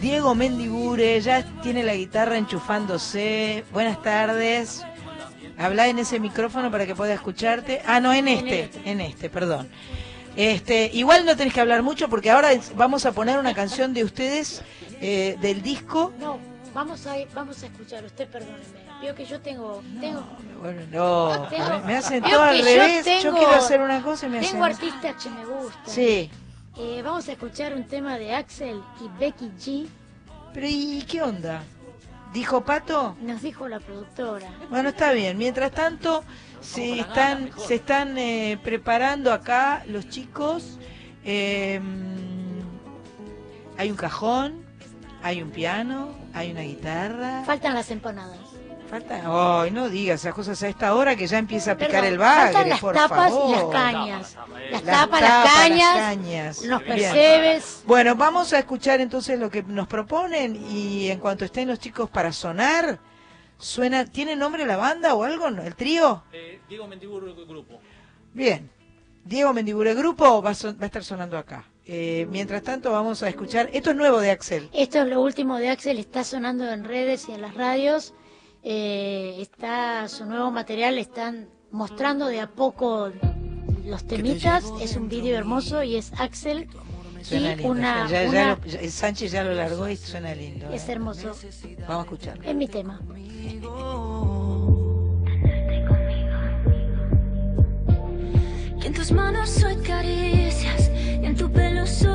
Diego Mendigure, ya tiene la guitarra enchufándose. Buenas tardes. Habla en ese micrófono para que pueda escucharte. Ah, no, en este, en este, perdón. Este, igual no tenés que hablar mucho porque ahora vamos a poner una canción de ustedes eh, del disco. No, vamos a, vamos a escuchar, usted perdóneme. Veo que yo tengo... tengo Bueno, no, tengo- me- hacen todo al que yo revés. Yo, tengo- quiero hacer una cosa y me Tengo hacen. artistas que me gustan. Sí. Eh, vamos a escuchar un tema de Axel y Becky G. Pero ¿y qué onda? ¿Dijo Pato? Nos dijo la productora. Bueno, está bien. Mientras tanto, se están, se están eh, preparando acá los chicos. eh, hay un cajón, hay un piano, hay una guitarra. Faltan las empanadas. Falta, ay, no digas esas cosas a esta hora que ya empieza a picar Perdón, el bagre, faltan las por tapas favor. y las cañas. Las, Las tapas, las cañas, las cañas. los Bien. percebes. Bueno, vamos a escuchar entonces lo que nos proponen y en cuanto estén los chicos para sonar, suena, ¿tiene nombre la banda o algo? ¿El trío? Eh, Diego Mendibur Grupo. Bien. Diego Mendibure Grupo va a, son- va a estar sonando acá. Eh, mientras tanto vamos a escuchar, esto es nuevo de Axel. Esto es lo último de Axel, está sonando en redes y en las radios. Eh, está su nuevo material, están mostrando de a poco los temitas. Es un vídeo hermoso y es Axel. Suena y lindo. una, ya, ya una- lo- ya- Sánchez ya lo largó y suena lindo. es eh. hermoso. Vamos a escuchar. Es mi tema. Y en tus manos soy caricias, y en tu pelo soy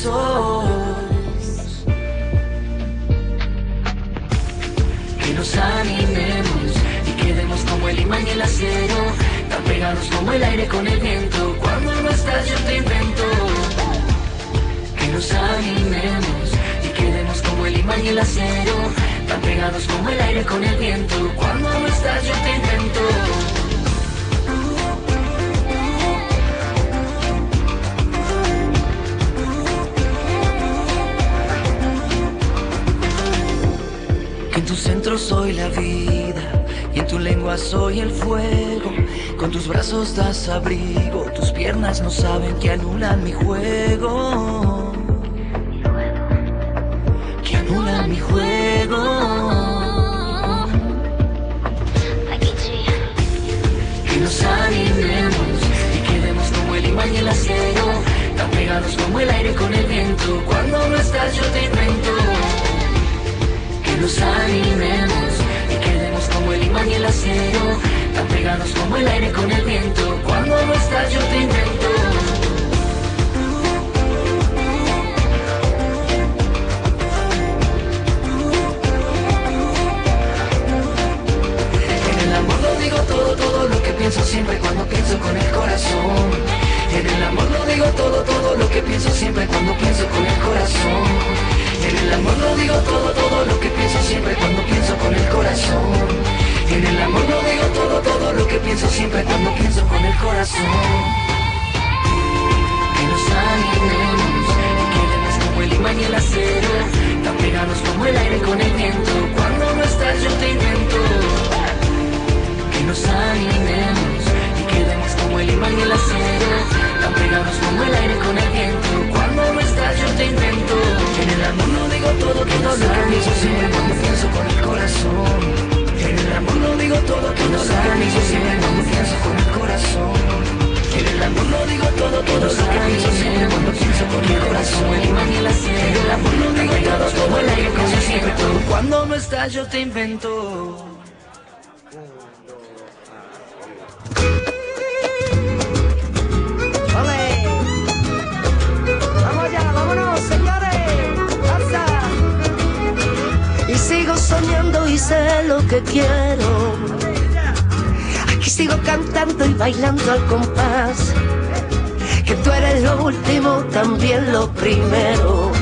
Que nos animemos y quedemos como el imán y el acero, tan pegados como el aire con el viento. Cuando no estás yo te invento. Que nos animemos y quedemos como el imán y el acero, tan pegados como el aire con el viento. Cuando no estás yo te invento. Centro soy la vida y en tu lengua soy el fuego. Con tus brazos das abrigo, tus piernas no saben que anulan mi juego. Que anulan mi juego. Que nos animemos y quedemos como el imán y el acero, tan pegados como el aire con el viento. Cuando no estás yo te invento nos animemos y quedemos como el imán y el acero, tan pegados como el aire con el viento. Cuando no estás yo te invento. En el amor lo digo todo, todo lo que pienso siempre cuando pienso con el corazón. En el amor lo digo todo, todo lo que pienso siempre cuando pienso con el corazón. En el amor lo digo todo, todo lo que pienso siempre cuando pienso con el corazón. En el amor lo digo todo, todo lo que pienso siempre cuando pienso con el corazón. Que nos animemos quedemos como el imán y el acero, tan pegados como el aire con el viento. Cuando no estás yo te invento. Que nos animemos y quedemos como el imán y el acero, tan pegados como el aire con el viento. Cuando no estás yo te invento. En el amor lo digo todo, todo lo que pienso siempre cuando pienso con el corazón. En el amor lo digo todo, todo lo que pienso siempre cuando pienso con el corazón. En el amor lo digo todo, todo lo que pienso siempre cuando pienso con el corazón. El imán y el acero. En el amor lo digo todo, como el aire con siempre todo. Cuando no estás yo te invento. Al compás. Que tú eres lo último, también lo primero.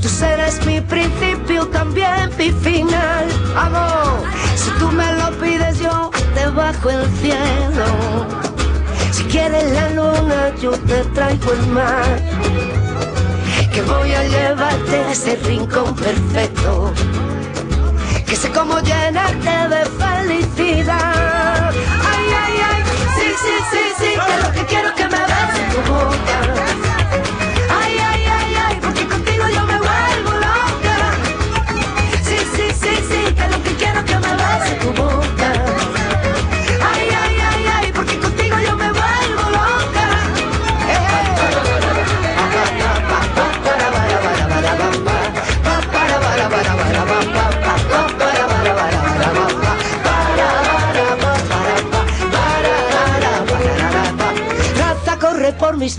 Tú serás mi principio, también mi final. Amor, si tú me lo pides, yo te bajo el cielo. Si quieres la luna, yo te traigo el mar. Que voy a llevarte a ese rincón perfecto. Que sé cómo llenarte de felicidad sí, sí, sí, que lo que quiero que me beses tu boca.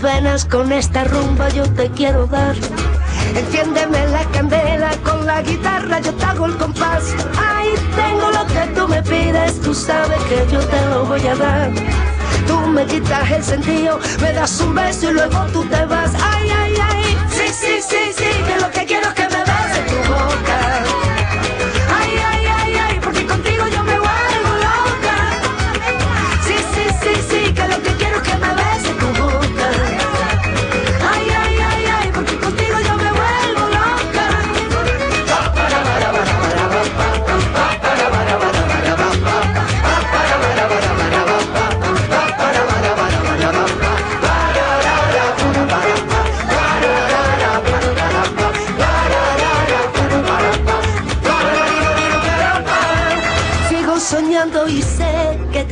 Vienes con esta rumba yo te quiero dar. Enciéndeme la candela con la guitarra, yo te hago el compás. Ahí tengo lo que tú me pides, tú sabes que yo te lo voy a dar. Tú me quitas el sentido, me das un beso y luego tú te vas. Ay, ay, ay. Sí, sí, sí, sí, que lo que quiero es que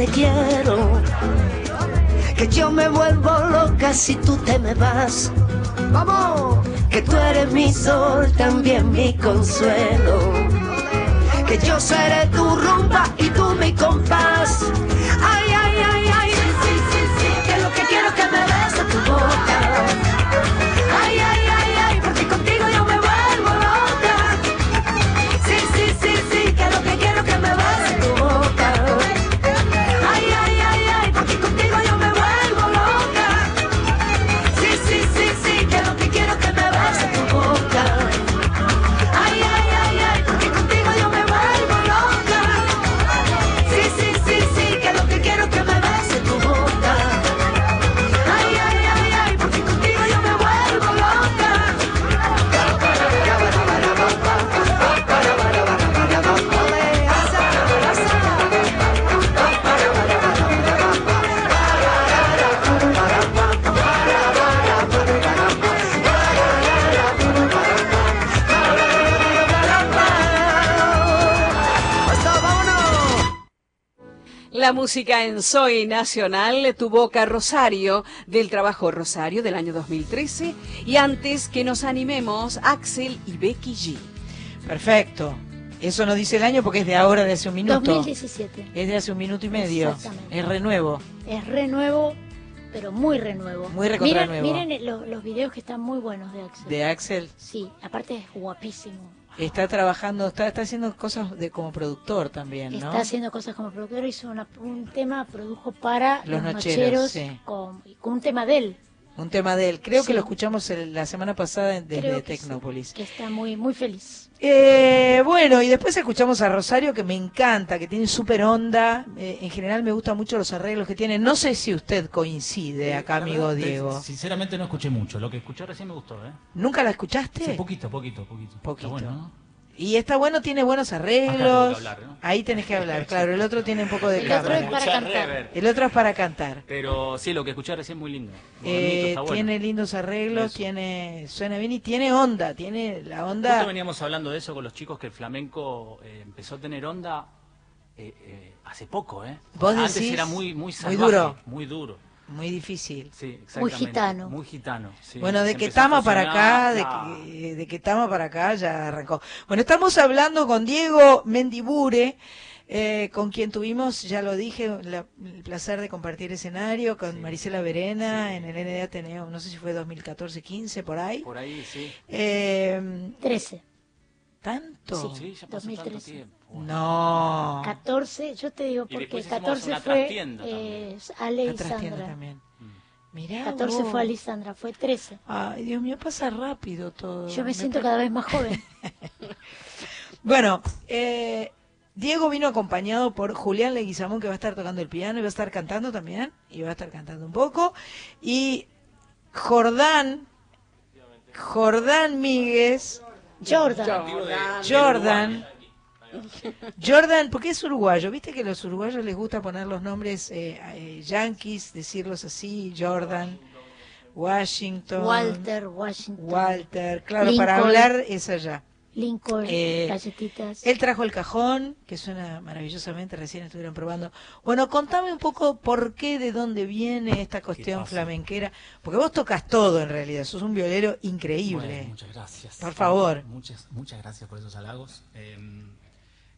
te quiero. Que yo me vuelvo loca si tú te me vas. ¡Vamos! Que tú eres mi sol, también mi consuelo. Que yo seré tu rumba y tú mi compás. Ay, ay, ay, ay. La música en Soy Nacional tuvo Boca Rosario del trabajo Rosario del año 2013 y antes que nos animemos Axel y Becky G. Perfecto. Eso no dice el año porque es de ahora, de hace un minuto. 2017. Es de hace un minuto y medio. Exactamente. Es renuevo. Es renuevo, pero muy renuevo. Muy recontra miren, nuevo. miren los, los videos que están muy buenos de Axel. De Axel. Sí, aparte es guapísimo. Está trabajando, está, está haciendo cosas de como productor también, ¿no? Está haciendo cosas como productor, hizo una- un tema, produjo para Los los, Nocheros, nocheros, sí. con, con un tema de él, Un tema de él. Creo que lo escuchamos el- la semana pasada en- desde sí. Tecnópolis. que está muy, muy feliz. Eh, bueno, y después escuchamos a Rosario, que me encanta, que tiene súper onda. Eh, en general me gustan mucho los arreglos que tiene. No sé si usted coincide acá, amigo verdad, Diego. Sinceramente no escuché mucho. Lo que escuché recién me gustó, ¿eh? ¿Nunca la escuchaste? Sí, poquito, poquito, poquito. Poquito. Está bueno, ¿no? Y está bueno, tiene buenos Acá tengo arreglos. que hablar, ¿no? Ahí tenés que hablar, claro. El otro tiene un poco de El otro es cámara. para cantar. El otro es para cantar. Pero sí, lo que escuché recién muy lindo. Bonito, Eh, bueno. Tiene lindos arreglos, Eso. tiene suena bien y tiene onda, tiene la Justo onda. veníamos hablando de eso con los chicos, que el flamenco eh, empezó a tener onda eh, eh, hace poco, ¿eh? ¿Vos Antes decís? era muy, muy Muy salvaje, duro. Muy duro. Muy difícil. Sí, exactamente. gitano. Muy gitano, sí. Bueno, de Empezó a Ketama para acá, de, de Ketama para acá ya arrancó. Bueno, estamos hablando con Diego Mendibure, eh, con quien tuvimos, ya lo dije, la- el placer de compartir escenario con Marisela Verena en el ND Ateneo, no sé si fue 2014-15, por ahí. Por ahí, sí. Eh, 13. ¿Tanto? Sí, ya pasó tanto 2013. tiempo. No. 14, yo te digo porque después hicimos 14 una fue eh, Ale La y trastienda Sandra. también. Mirá 14 vos. fue Alisandra, fue 13. Ay, Dios mío, pasa rápido todo. Yo me siento cada vez más joven. [laughs] Bueno, eh, Diego vino acompañado por Julián Leguizamón, que va a estar tocando el piano y va a estar cantando también, y va a estar cantando un poco. Y Jordán, Jordán Míguez, Jordan. Jordan, Jordan, porque es uruguayo, viste que a los uruguayos les gusta poner los nombres eh, eh, yankees, decirlos así, Jordan, Washington, Walter, Washington. Walter, claro, para hablar es allá. Lincoln, Eh, galletitas. Él trajo el cajón, que suena maravillosamente, recién estuvieron probando. Bueno, contame un poco por qué, de dónde viene esta cuestión flamenquera, porque vos tocas todo en realidad, sos un violero increíble. Bueno, muchas gracias. Por favor. Muchas, muchas gracias por esos halagos. Eh,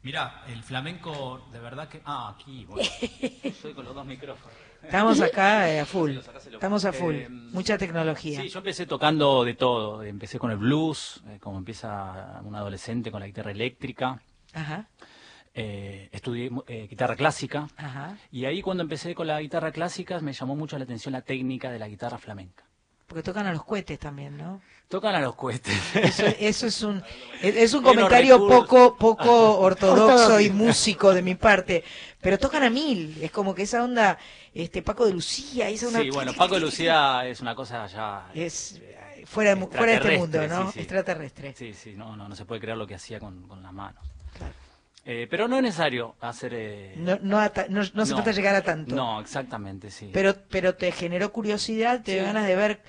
Mirá, el flamenco, de verdad que... Ah, aquí, bueno. [laughs] Estoy con los dos micrófonos. Estamos acá eh, a [laughs] full. Estamos a full. Eh, Mucha tecnología. Sí, yo empecé tocando de todo. Empecé con el blues, eh, como empieza un adolescente con la guitarra eléctrica. Ajá, Eh, estudié eh, guitarra clásica. ajá. Y ahí cuando empecé con la guitarra clásica me llamó mucho la atención la técnica de la guitarra flamenca. Porque tocan a los cohetes también, ¿no? Tocan a los cohetes. Eso, eso es un es, un comentario poco poco [laughs] ortodoxo y músico de mi parte, pero tocan a mil. Es como que esa onda, este Paco de Lucía, esa onda Sí, bueno, [laughs] Paco de Lucía es una cosa ya... es eh, fuera de, fuera de este mundo, ¿no? sí, sí. Extraterrestre. Sí, sí, no, no, no se puede creer lo que hacía con, con las manos. Eh, pero no es necesario hacer... eh, No, no, ata- no, no hace falta llegar a tanto. No, exactamente, sí. Pero, pero te generó curiosidad, te dio ganas de ver.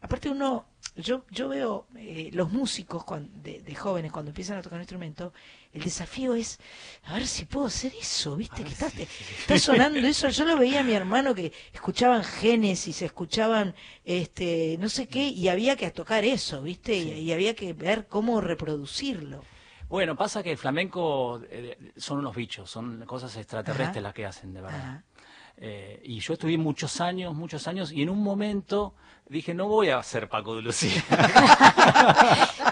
Aparte uno, yo, yo veo eh, los músicos de, de jóvenes cuando empiezan a tocar un instrumento, el desafío es a ver si puedo hacer eso, viste, que está, [laughs] está sonando eso. Yo lo veía a mi hermano que escuchaban Génesis, escuchaban este, no sé qué, y había que tocar eso, viste, y, y había que ver cómo reproducirlo. Bueno, pasa que el flamenco eh, son unos bichos, son cosas extraterrestres Ajá. las que hacen, de verdad. Eh, y yo estudié muchos años, muchos años, y en un momento dije, no voy a ser Paco de Lucía. [laughs]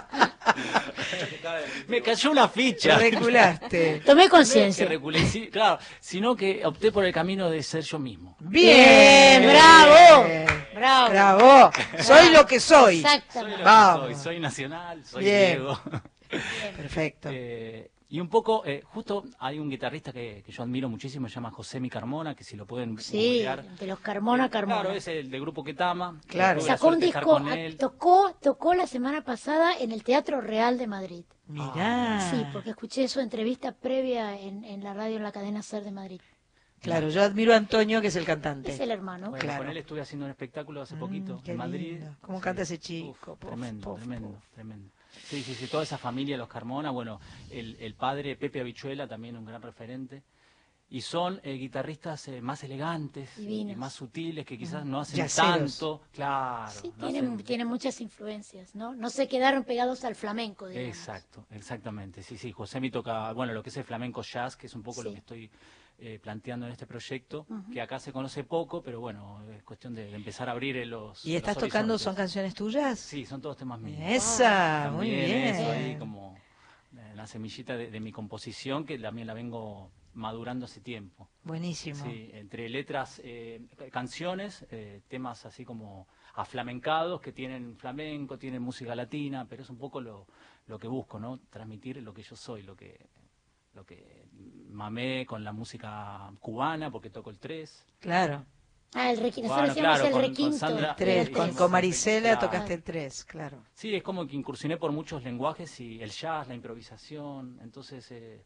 Me cayó una ficha. Reculaste. Tomé No conciencia. es que reculé, sí, claro, sino que opté por el camino de ser yo mismo. Bien, bravo, bravo. Bravo, soy lo que soy. Exactamente. Soy, lo que Vamos. soy, soy nacional, soy Bien. Diego. Perfecto. Eh, y un poco, eh, justo hay un guitarrista que, que yo admiro muchísimo, se llama José Mi Carmona, que si lo pueden Sí, googlear. de los Carmona, Carmona. Claro, es el de Grupo Ketama. Claro. Sacó un disco, ah, tocó, tocó la semana pasada en el Teatro Real de Madrid. Mirá. Sí, porque escuché su entrevista previa en, en la radio en la cadena SER de Madrid. Claro, yo admiro a Antonio, que es el cantante. Es el hermano. Bueno, Claro. con él estuve haciendo un espectáculo hace poquito qué en Madrid. lindo. ¿Cómo canta ese chico? Uf, tremendo, tremendo, tremendo. Sí, sí, sí, toda esa familia, los Carmona, bueno, el, el padre Pepe Habichuela, también un gran referente. Y son eh, guitarristas eh, más elegantes y más sutiles, que quizás no hacen Yaceros. tanto. Claro. Sí, no tienen, hacen- tienen muchas influencias, ¿no? No se quedaron pegados al flamenco, digamos. Exacto, exactamente. Sí, sí, José me toca, bueno, lo que es el flamenco jazz, que es un poco lo que estoy eh, planteando en este proyecto, que acá se conoce poco, pero bueno, es cuestión de, de empezar a abrir los. ¿Y estás los tocando, horizontes. son canciones tuyas? Sí, son todos temas míos. Esa, muy También bien. eso ahí como eh, la semillita de, de mi composición, que también la vengo madurando hace tiempo. Buenísimo. Sí, entre letras, eh, canciones, eh, temas así como aflamencados que tienen flamenco, tienen música latina, pero es un poco lo, lo que busco, ¿no? Transmitir lo que yo soy, lo que lo que mamé con la música cubana, porque toco el tres. Claro. Ah, el requi- Bueno, nosotros decíamos claro, el con- con requinto. Sandra- Tres, Eh, con, eh, con Marisela claro. tocaste el tres, claro. Sí, es como que incursioné por muchos lenguajes y el jazz, la improvisación, entonces eh,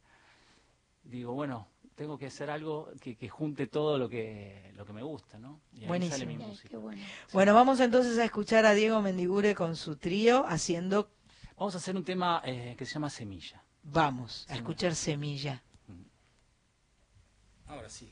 digo, bueno, tengo que hacer algo que, que junte todo lo que lo que me gusta, ¿no? Y Buenísimo. sale mi Ay, música. qué bueno. Bueno, vamos entonces a escuchar a Diego Mendigure con su trío haciendo Vamos a hacer un tema eh, que se llama Semilla. Vamos, a escuchar Semilla. Ahora sí,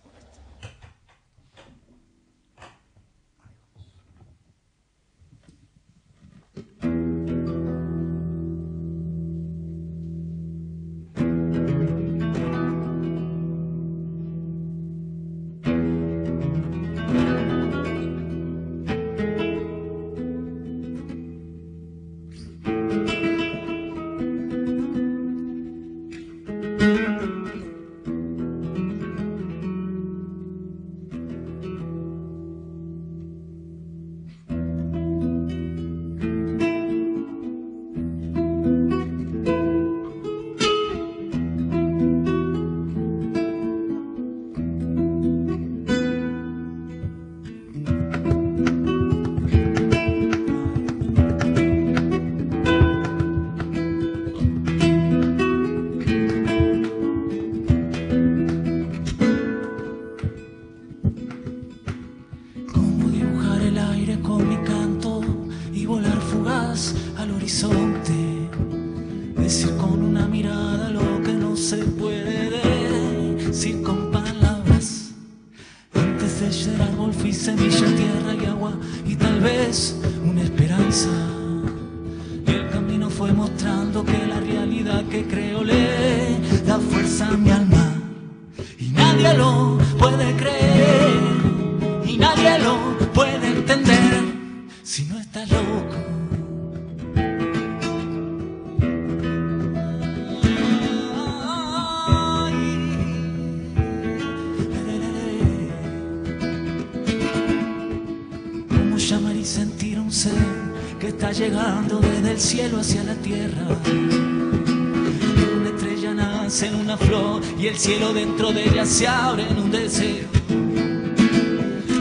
se abre en un deseo.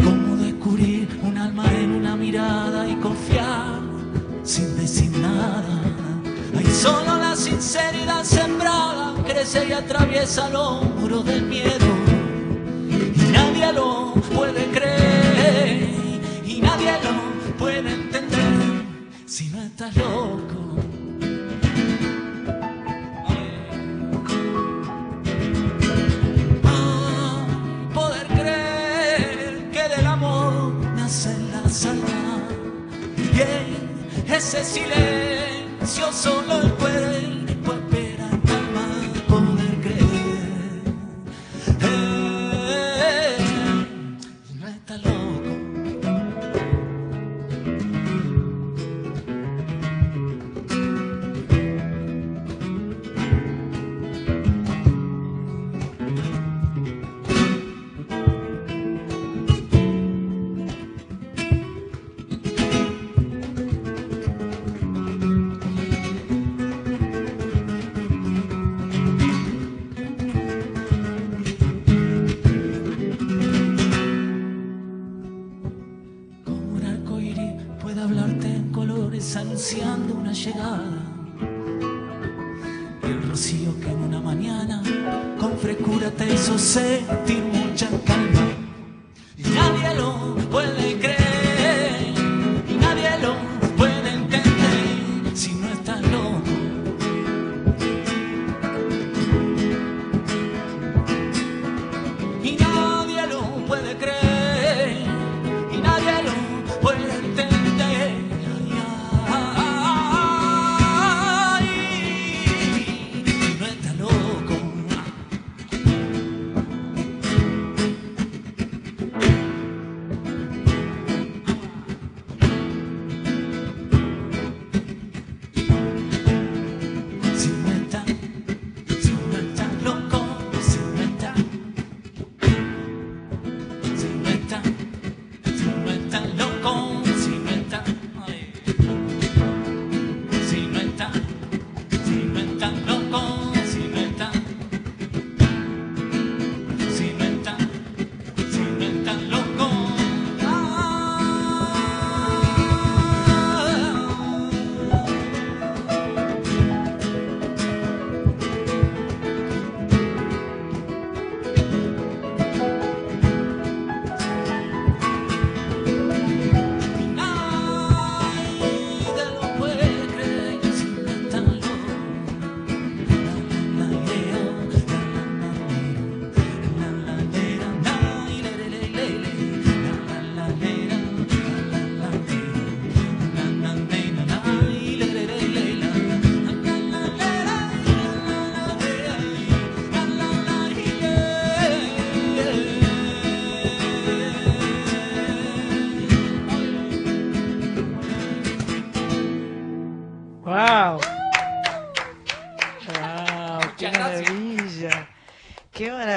¿Cómo descubrir un alma en una mirada y confiar sin decir nada? Hay solo la sinceridad sembrada crece y atraviesa los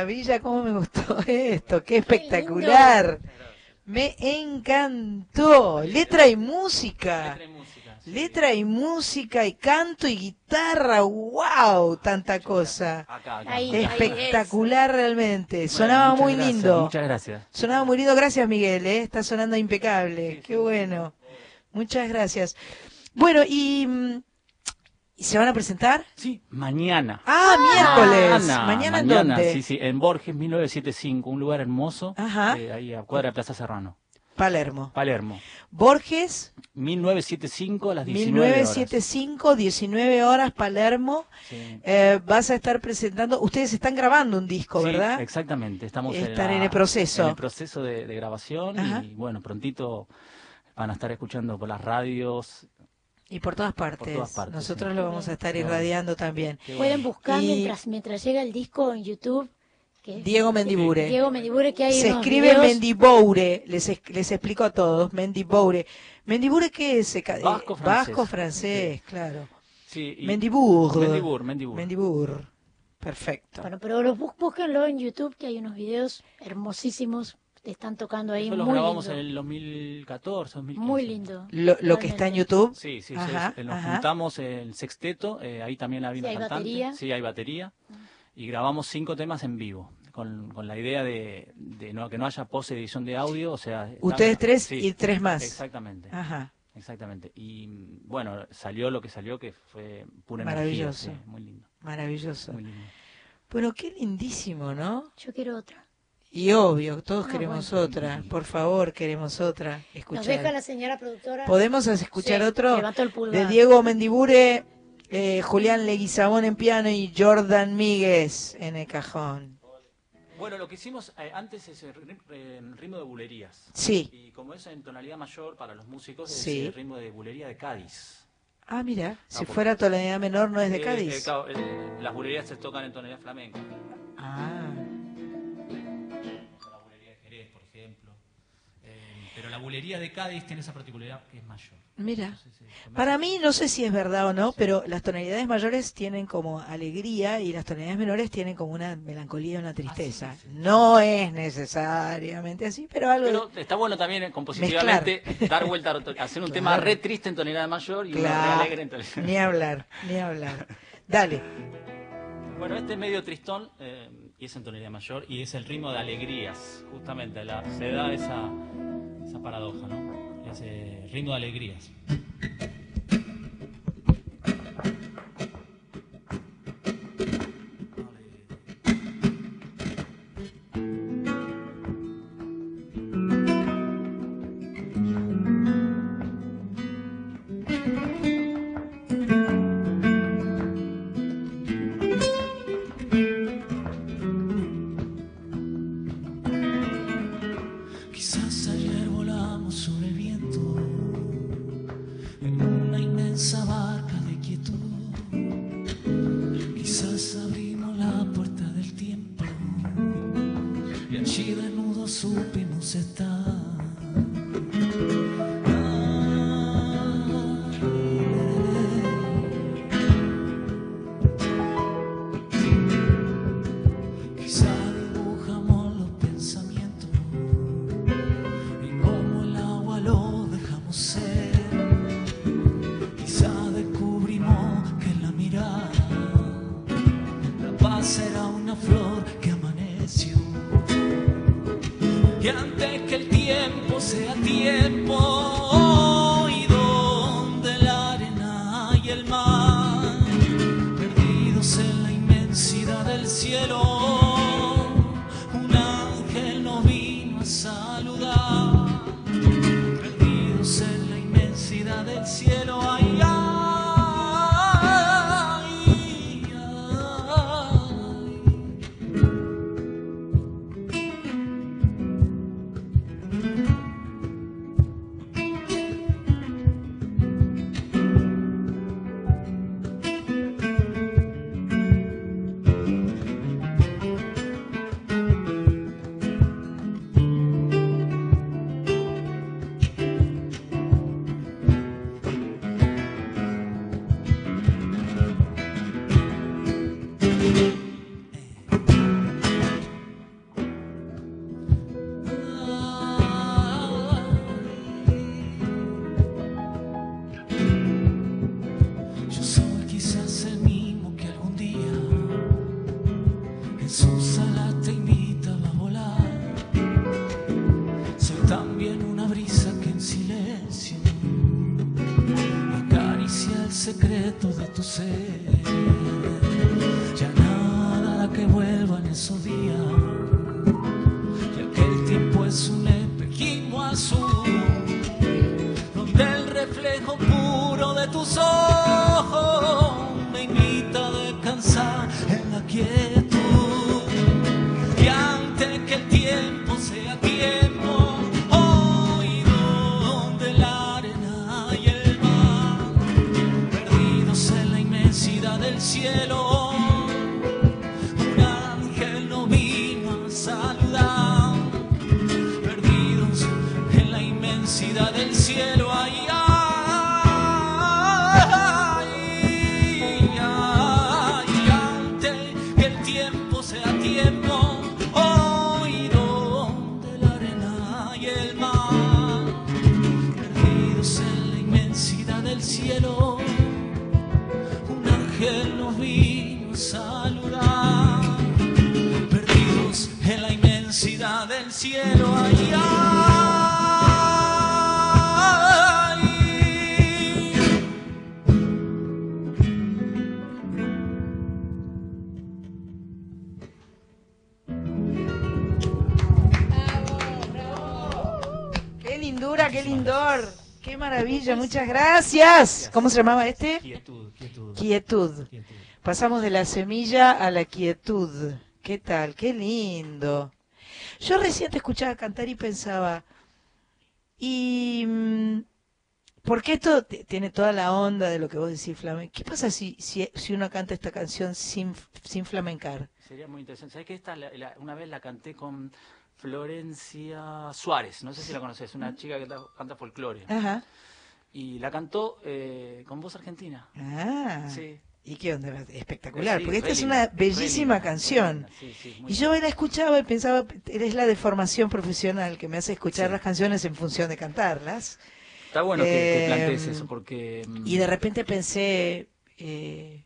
maravilla! ¿Cómo me gustó [laughs] esto? ¡Qué espectacular! Me encantó. Letra y música. Letra y música y canto y guitarra. ¡Wow! Tanta cosa. Acá, acá. Ahí, ahí Espectacular realmente. Bueno, Sonaba muy gracias, lindo. Muchas gracias. Sonaba muy lindo. Gracias, Miguel. ¿eh? Está sonando impecable. Qué bueno. Muchas gracias. Bueno, y, mm, ¿y se van a presentar? Sí, mañana. Ah, miércoles. Mañana, ¿Mañana en mañana, dónde? Sí, sí, en Borges 1975, un lugar hermoso, Ajá. eh, ahí a cuadra de Plaza Serrano. Palermo. Palermo. Borges, 1975 a las 19 horas. 1975, 19 horas, Palermo. Sí. Eh, vas a estar presentando, ustedes están grabando un disco, Sí, ¿verdad? exactamente, estamos Están la- en el proceso. en el proceso de, de grabación Ajá. y bueno, prontito van a estar escuchando por las radios. Y por todas partes. todas partes, Nosotros sí. lo vamos a estar irradiando también. Pueden buscar Y- mientras, mientras llega el disco en YouTube. ¿Qué? Diego Mendibure. Diego Mendibure, que hay Se escribe videos- Mendiboure, les, es- les explico a todos, Mendiboure. Mendibure, ¿qué es? Eh, Vasco francés. Vasco francés, claro. Sí, y- Mendibur. Mendibur, Mendibur. Mendibur. Perfecto. Bueno, pero lo bú- búsquenlo en YouTube, que hay unos videos hermosísimos. Están tocando ahí Eso lo muy grabamos lindo. en el 2014, 2015. Muy lindo. Lo, lo que está en YouTube. Sí, sí, sí, Ajá, es- nos ajá. juntamos el sexteto, eh, ahí también había Sí, una hay cantante. batería. Sí, hay batería. Y grabamos cinco temas en vivo, con, con la idea de, de no, que no haya post edición de audio, o sea... está- Ustedes tres sí, y tres más. Exactamente. Ajá. Exactamente. Y bueno, salió lo que salió, que fue pura Maravilloso. energía. sí, muy lindo. Maravilloso. Muy lindo. Bueno, qué lindísimo, ¿no? Yo quiero otra. Y obvio, todos Ah, queremos bueno. otra. Por favor, queremos otra. Nos Escuchar. deja la señora productora. ¿Podemos escuchar Sí, otro? De Diego Mendibure, eh, Julián Leguizamón en piano y Jordan Míguez en el cajón. Bueno, lo que hicimos eh, antes es el ri- ritmo de bulerías. Sí. Y como es en tonalidad mayor para los músicos, Sí. es el ritmo de bulería de Cádiz. Ah, mira, si porque- fuera tonalidad menor no es de Eh, Cádiz. eh, claro, eh, las bulerías se tocan en tonalidad flamenca. Ah. La bulería de Cádiz tiene esa particularidad que es mayor. Mira, para mí no sé si es verdad o no, pero las tonalidades mayores tienen como alegría y las tonalidades menores tienen como una melancolía, una tristeza. No es necesariamente así, pero algo. Pero está bueno también eh, compositivamente [laughs] dar vuelta, a hacer un tema re triste en tonalidad mayor y re Claro, alegre en tonalidad ni [laughs] hablar, ni hablar. Dale. Bueno, este es medio tristón eh, y es en tonalidad mayor y es el ritmo de alegrías, justamente. La, se da esa, esa paradoja, ¿no? Ese ritmo de alegrías. Muchas gracias. ¿Cómo se llamaba este? Quietud, quietud. Quietud. Pasamos de la semilla a la quietud. ¿Qué tal? Qué lindo. Yo recién te escuchaba cantar y pensaba, y mm, porque esto tiene toda la onda de lo que vos decís, flamenco. ¿Qué pasa si, si, si uno canta esta canción sin, sin flamencar? Sería muy interesante. ¿Sabes que esta la- la- una vez la canté con Florencia Suárez? No sé si la conoces, una chica que ta- canta folclore. Ajá. Y la cantó eh, con voz argentina. Ah. Sí. ¿Y qué onda? Espectacular, Sí, porque esta es una bellísima linda, canción. sí, sí, Y yo la escuchaba y pensaba, eres la deformación profesional que me hace escuchar las canciones en función de cantarlas. Está bueno que, que Eh, plantees eso, porque... mm, Y de repente pensé, eh,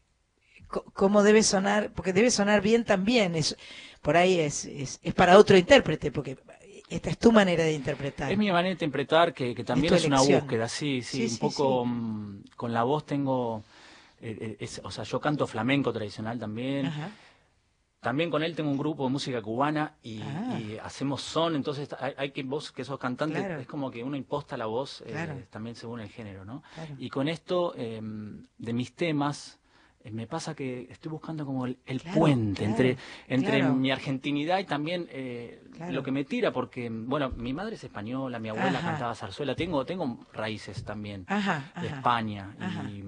¿cómo debe sonar? Porque debe sonar bien también. Es, por ahí es, es, es para otro intérprete, porque esta es tu manera de interpretar. Es mi manera de interpretar que, que también tu es, una búsqueda, sí, sí, Sí, un sí, poco mm, con la voz tengo, eh, eh, es- o sea, yo canto flamenco tradicional también, Ajá. también con él tengo un grupo de música cubana y, Ah. y hacemos son, entonces hay, hay que vos que sos cantante, Claro. es como que uno imposta la voz eh, Claro. también según el género, ¿no? Claro. Y con esto eh, de mis temas eh, me pasa que estoy buscando como el, el Claro, puente claro, entre entre claro. mi argentinidad y también eh, lo que me tira porque bueno mi madre es española mi abuela Ajá. cantaba zarzuela tengo tengo raíces también Ajá, de ajá. España y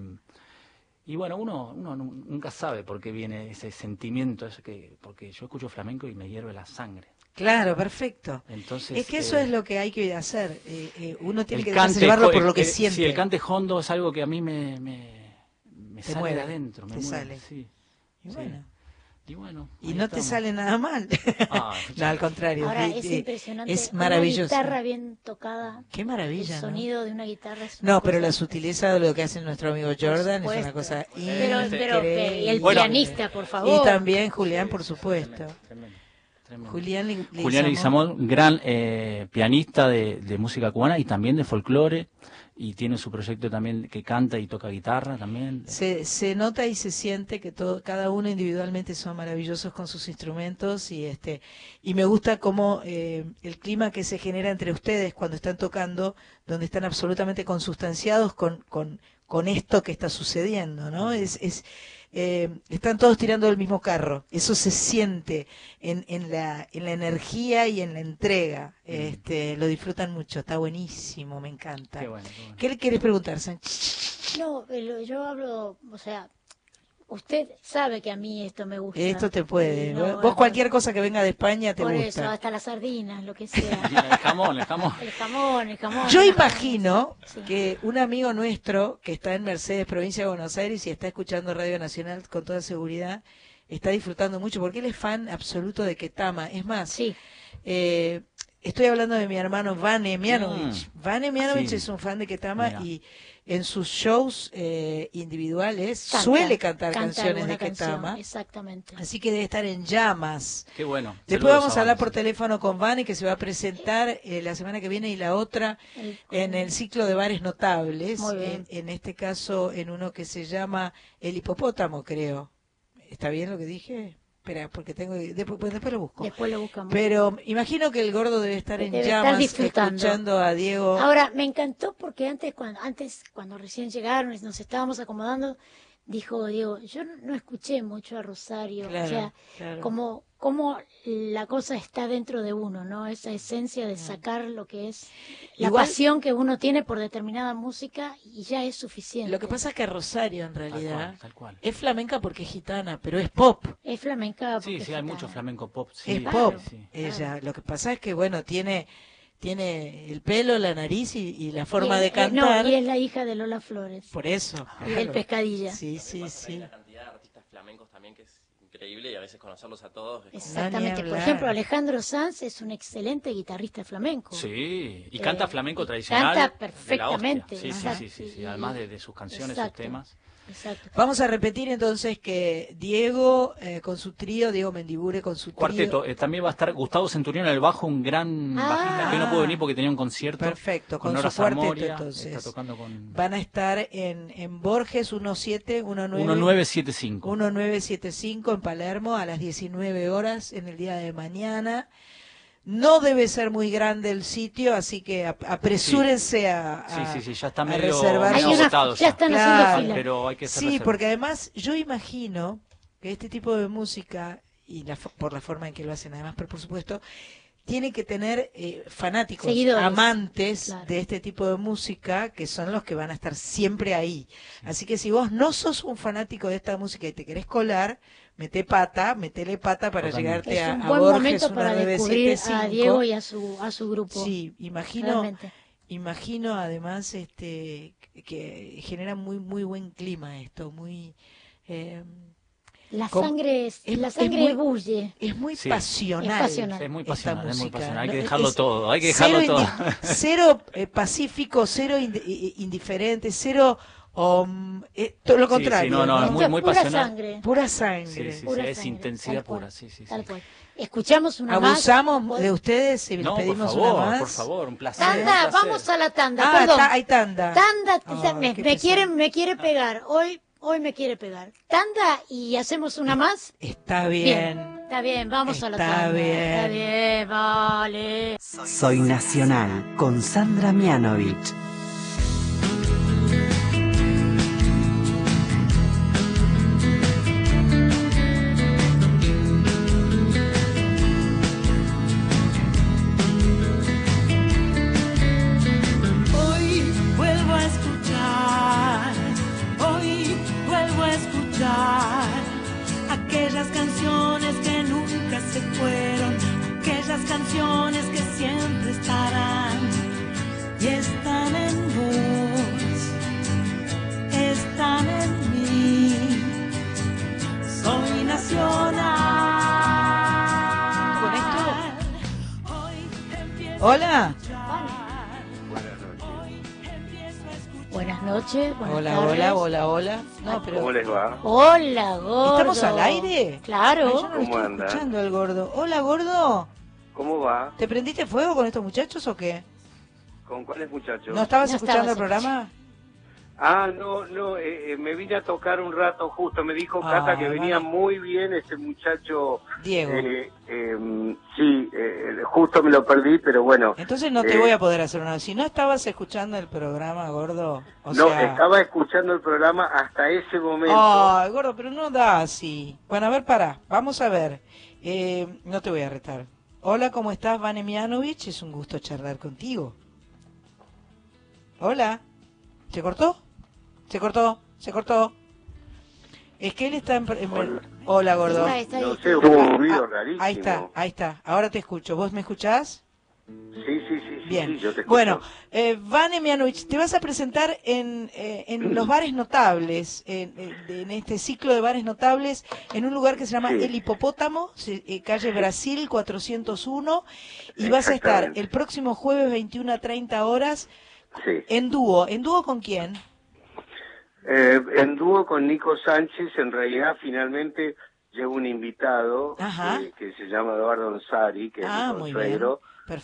y bueno uno uno nu- nunca sabe por qué viene ese sentimiento ese que porque yo escucho flamenco y me hierve la sangre Claro, perfecto. entonces es que eso eh, es lo que hay que hacer. eh, eh, uno tiene que dejarse cante llevarlo por lo que siente. sí el cante hondo es algo que a mí me me, me Te sale mueve, de adentro me te mueve, sale. sí, Y sí. bueno. y bueno Y no te estamos. sale nada mal. Ah, [laughs] no, al contrario. Ahora es eh, impresionante. Es Una maravilloso. guitarra bien tocada. Qué maravilla, El ¿no? sonido de una guitarra es una No, pero la sutileza de lo que hace nuestro amigo Jordan es una cosa Pero- pero- y el Bueno. pianista, por favor. Y también Julián, por supuesto. tremendo, tremendo. Julián Li- Julián. Leguizamón, gran eh, pianista de, de música cubana y también de folclore, y tiene su proyecto también que canta y toca guitarra también. Se, se nota y se siente que todo, cada uno individualmente son maravillosos con sus instrumentos y este y me gusta cómo eh, el clima que se genera entre ustedes cuando están tocando, donde están absolutamente consustanciados con, con, con esto que está sucediendo, ¿no? Es, es eh, están todos tirando del mismo carro. Eso se siente en, en, la, en la energía y en la entrega. Este, lo disfrutan mucho, está buenísimo, me encanta. Qué bueno, qué bueno. ¿Qué le quieres preguntar, Sánchez? No, pero yo hablo, o sea, usted sabe que a mí esto me gusta. Esto te puede. No, Vos no, cualquier cosa que venga de España te Por gusta. eso, hasta las sardinas, lo que [laughs] sea. El jamón, el jamón. El jamón, el jamón. Yo imagino Sí. que un amigo nuestro que está en Mercedes, provincia de Buenos Aires, y está escuchando Radio Nacional con toda seguridad, está disfrutando mucho porque él es fan absoluto de Ketama. Es más, eh, estoy hablando de mi hermano Vane Mianovich. Vane Mianovich Sí. es un fan de Ketama Mira. y en sus shows eh, individuales Canta, suele cantar canta canciones de canción, Ketama. Exactamente. Así que debe estar en llamas. Qué bueno. Después Saludos vamos a hablar por teléfono con Vane, que se va a presentar eh, la semana que viene y la otra El- en el ciclo de bares notables. Muy bien. En, en este caso, en uno que se llama El Hipopótamo, creo. ¿Está bien lo que dije? Espera, porque tengo. Después, pues después lo busco. Después lo buscamos. Pero imagino que el gordo debe estar en Debe llamas escuchando a Diego. Ahora, me encantó porque antes cuando, antes, cuando recién llegaron y nos estábamos acomodando, dijo Diego, yo no, no escuché mucho a Rosario. Claro, o sea, claro. como, como la cosa está dentro de uno, ¿no? Esa esencia de sacar lo que es la Igual- pasión que uno tiene por determinada música y ya es suficiente. Lo que pasa es que Rosario, en Tal realidad, cual, tal cual. es flamenca porque es gitana, pero es pop. Es flamenca. Sí, porque sí, hay está- mucho flamenco pop. Sí, es Claro, pop. sí. Ella, lo que pasa es que, bueno, tiene tiene el pelo, la nariz y, y la y forma de eh, cantar. No, y es la hija de Lola Flores. Por eso. Y claro. pescadilla. Sí, sí, sí. la cantidad de artistas flamencos también que es increíble y a veces conocerlos a todos. es Exactamente. Por ejemplo, Alejandro Sanz es un excelente guitarrista flamenco. Sí, y Eh, canta flamenco tradicional. canta perfectamente, Sí, sí, sí, sí, sí, además de, de sus canciones, Exacto. sus temas. Exacto. Vamos a repetir entonces que Diego eh, con su trío, Diego Mendibure con su Cuarteto, trío. eh, también va a estar Gustavo Centurión en el bajo, un gran Ah. bajista que no pudo venir porque tenía un concierto. Perfecto, con, Nora su cuarteto Zamoria, entonces. Está tocando con Van a estar en, en Borges 1719 1975. 1975 en Palermo a las 19 horas en el día de mañana. No debe ser muy grande el sitio, así que ap- apresúrense a, Sí, a- sí, sí, ya está a medio, reservar ya están haciendo fila. Pero hay que Sí, reserva. porque además yo imagino que este tipo de música, y la, por la forma en que lo hacen además, pero por supuesto, tiene que tener eh, fanáticos, Seguidores. amantes Claro. de este tipo de música, que son los que van a estar siempre ahí. Así que si vos no sos un fanático de esta música y te querés colar, mete pata, metele pata para Totalmente. llegarte Es a, un a buen Borges momento para descubrir a 1975. Diego y a su, a su grupo. Sí, imagino, Realmente. imagino además este que genera muy muy buen clima esto, muy eh, La sangre, es, es- la es sangre muy- bulle. es muy Sí. pasional. Es pasional. Es muy esta pasional, es muy pasional. Hay que Es- dejarlo es todo, hay que cero dejarlo todo. indi- cero eh, pacífico, cero indi- i- indiferente, cero om, eh, todo lo Sí, sí, contrario. no, no, es muy- muy pura pasional. sangre. Pura Sí, sangre. sí, sí, Pura es sangre, intensidad cual, pura, sí, sí, sí. Tal cual. Escuchamos una más. Abusamos de ustedes y les No, por pedimos favor, una más. por favor, un placer. Tanda, un placer. vamos a la tanda. Ah, perdón. hay tanda. Tanda, Ah, me, me me quiere pegar. Hoy, hoy me quiere pegar. Tanda y hacemos una más. Está bien. Está bien, vamos a la Está tanda. bien. Está bien, vale. Soy Nacional con Sandra Mianovich. Hola, hola. No, pero ¿Cómo les va? Hola, gordo. ¿Estamos al aire? Claro. Ay, yo no lo ¿Cómo estoy anda? escuchando al gordo. Hola, gordo. ¿Cómo va? ¿Te prendiste fuego con estos muchachos o qué? ¿Con cuáles muchachos? ¿No estabas No escuchando estabas el programa? Ah, no, no, eh, eh, me vine a tocar un rato justo. Me dijo Ah, Cata que venía vale. muy bien ese muchacho. Diego. Eh, eh, sí, eh, justo me lo perdí, pero bueno. Entonces no te Eh, voy a poder hacer una. Si no estabas escuchando el programa, gordo. O no, sea... estaba escuchando el programa hasta ese momento. Ay, gordo, pero no da así. Bueno, a ver, para. Vamos a ver. Eh, no te voy a retar. Hola, ¿cómo estás, Vane Mianovich? Es un gusto charlar contigo. Hola. ¿Se cortó? ¿Se cortó? ¿Se cortó? Es que él está en... en- Hola, gordo. Está, está no ahí. sé, hubo un ruido Ah, rarísimo. Ahí está, ahí está. Ahora te escucho. ¿Vos me escuchás? Sí, sí, sí, sí, Bien. sí, yo te escucho. Bueno, eh, Vane Mianovich, te vas a presentar en, eh, en los bares notables, en, en- este ciclo de bares notables, en un lugar que se llama Sí. El Hipopótamo, eh, calle Brasil 401, y vas a estar el próximo jueves 21 a 30 horas Sí. en dúo. ¿En dúo con quién? Eh, en dúo con Nico Sánchez, en realidad finalmente llevo un invitado eh, que se llama Eduardo Ansari, que Ah, es mi consuegro,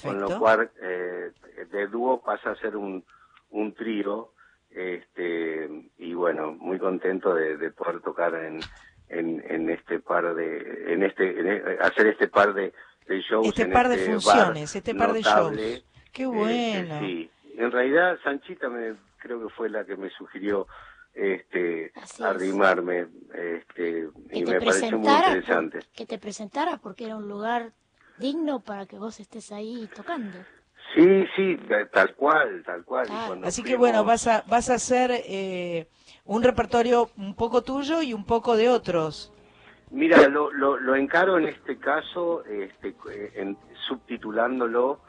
con lo cual eh, de dúo pasa a ser un, un trío, este, y bueno, muy contento de, de poder tocar en, en, en este par de, en este, en e- hacer este par de, de shows. Este en par de este funciones, bar este par de shows. Qué Este, bueno. sí, en realidad Sanchita me creo que fue la que me sugirió este es. arrimarme este y me pareció muy interesante. que te presentara porque era un lugar digno para que vos estés ahí tocando. Sí, sí, ta- tal cual, tal cual. Claro. Así que fuimos- bueno, vas a, vas a hacer eh, un repertorio un poco tuyo y un poco de otros. Mira, lo, lo, lo encaro en este caso, este, en- subtitulándolo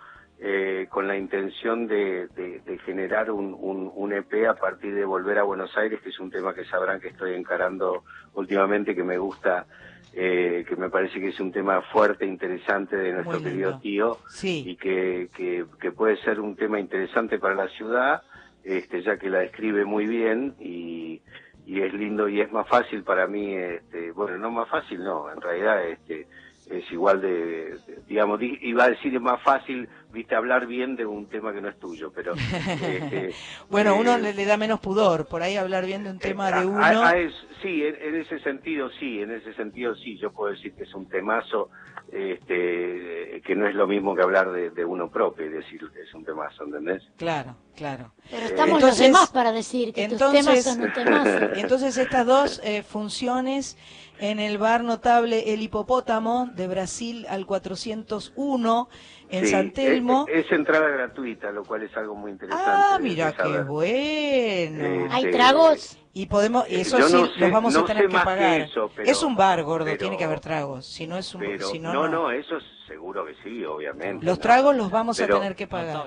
eh, con la intención de, de- de generar un, un, un EP a partir de Volver a Buenos Aires, que es un tema que sabrán que estoy encarando últimamente, que me gusta, eh, que me parece que es un tema fuerte, interesante de nuestro querido tío Sí. y que, que, que puede ser un tema interesante para la ciudad, este, ya que la describe muy bien y, y es lindo y es más fácil para mí, este, bueno, no más fácil, no, en realidad este, es igual de, de- digamos, di- iba a decir es más fácil, viste, hablar bien de un tema que no es tuyo, pero... [laughs] este, Bueno, eh, uno le, le da menos pudor, por ahí hablar bien de un tema de uno. a- a es- sí, en, en ese sentido sí, en ese sentido sí, yo puedo decir que es un temazo, este, que no es lo mismo que hablar de, de uno propio y decir que es un temazo, ¿entendés? Claro, claro. Pero estamos los Entonces- demás para decir que tus temas son un temazo. [laughs] entonces estas dos eh, funciones en el bar notable El Hipopótamo de Brasil al 401 en Sí, San Telmo. Es, es entrada gratuita, lo cual es algo muy interesante. ah, mira qué saber. bueno. ¿Hay tragos? Y podemos, Eh, eso yo sí, no sé- los vamos no a tener que más que pagar. eso, pero- es un bar, gordo, pero- tiene que haber tragos. Si no es un, Pero, si no, no, no. no, eso es seguro que sí, obviamente. Los ¿no? tragos los vamos Pero- a tener que pagar.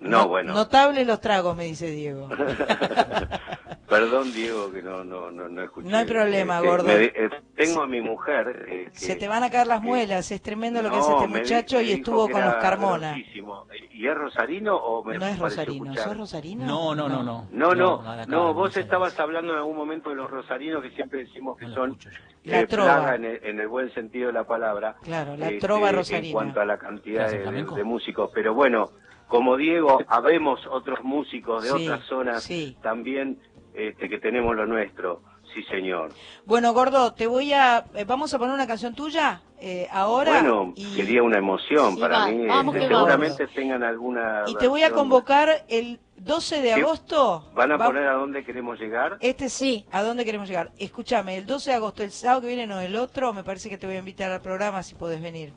No, bueno. Notables los tragos, me dice Diego. [laughs] Perdón, Diego, que no, no, no, no escuché. No hay problema, Este, gordo. me de- eh, tengo a mi mujer. eh, que- Se te van a caer las muelas, es tremendo lo que hace este muchacho y estuvo con los Carmona. grosísimo. ¿Y es rosarino o me No es rosarino, escuchar? ¿sos rosarino? No, no, no, no. No, no, no, no vos estabas hablando en algún momento de los rosarinos que siempre decimos que son La eh, trova. plaga en el, en el buen sentido de la palabra. Claro, la este, trova En rosarina. cuanto a la cantidad de músicos, pero bueno, como Diego, habemos otros músicos de Sí, otras zonas sí. también este, que tenemos lo nuestro. Sí, señor. Bueno, gordo, te voy a... eh, vamos a poner una canción tuya eh, ahora. Bueno, y, sería una emoción Sí, para va, mí. vamos este, vamos. seguramente tengan alguna. y te voy a convocar el 12 de agosto. ¿Van a Va- poner a dónde queremos llegar? Este sí, ¿a dónde queremos llegar? Escúchame, el 12 de agosto, el sábado que viene, no el otro, me parece que te voy a invitar al programa si podés venir.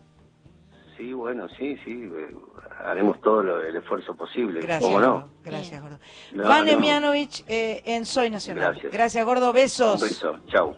Sí, bueno, sí, sí. eh, haremos todo lo- el esfuerzo posible. Gracias, ¿Cómo no? Gracias, gordo. No, Vane no. Mianovich eh, en Soy Nacional. Gracias. Gracias, gordo. Besos. Un beso. Chau.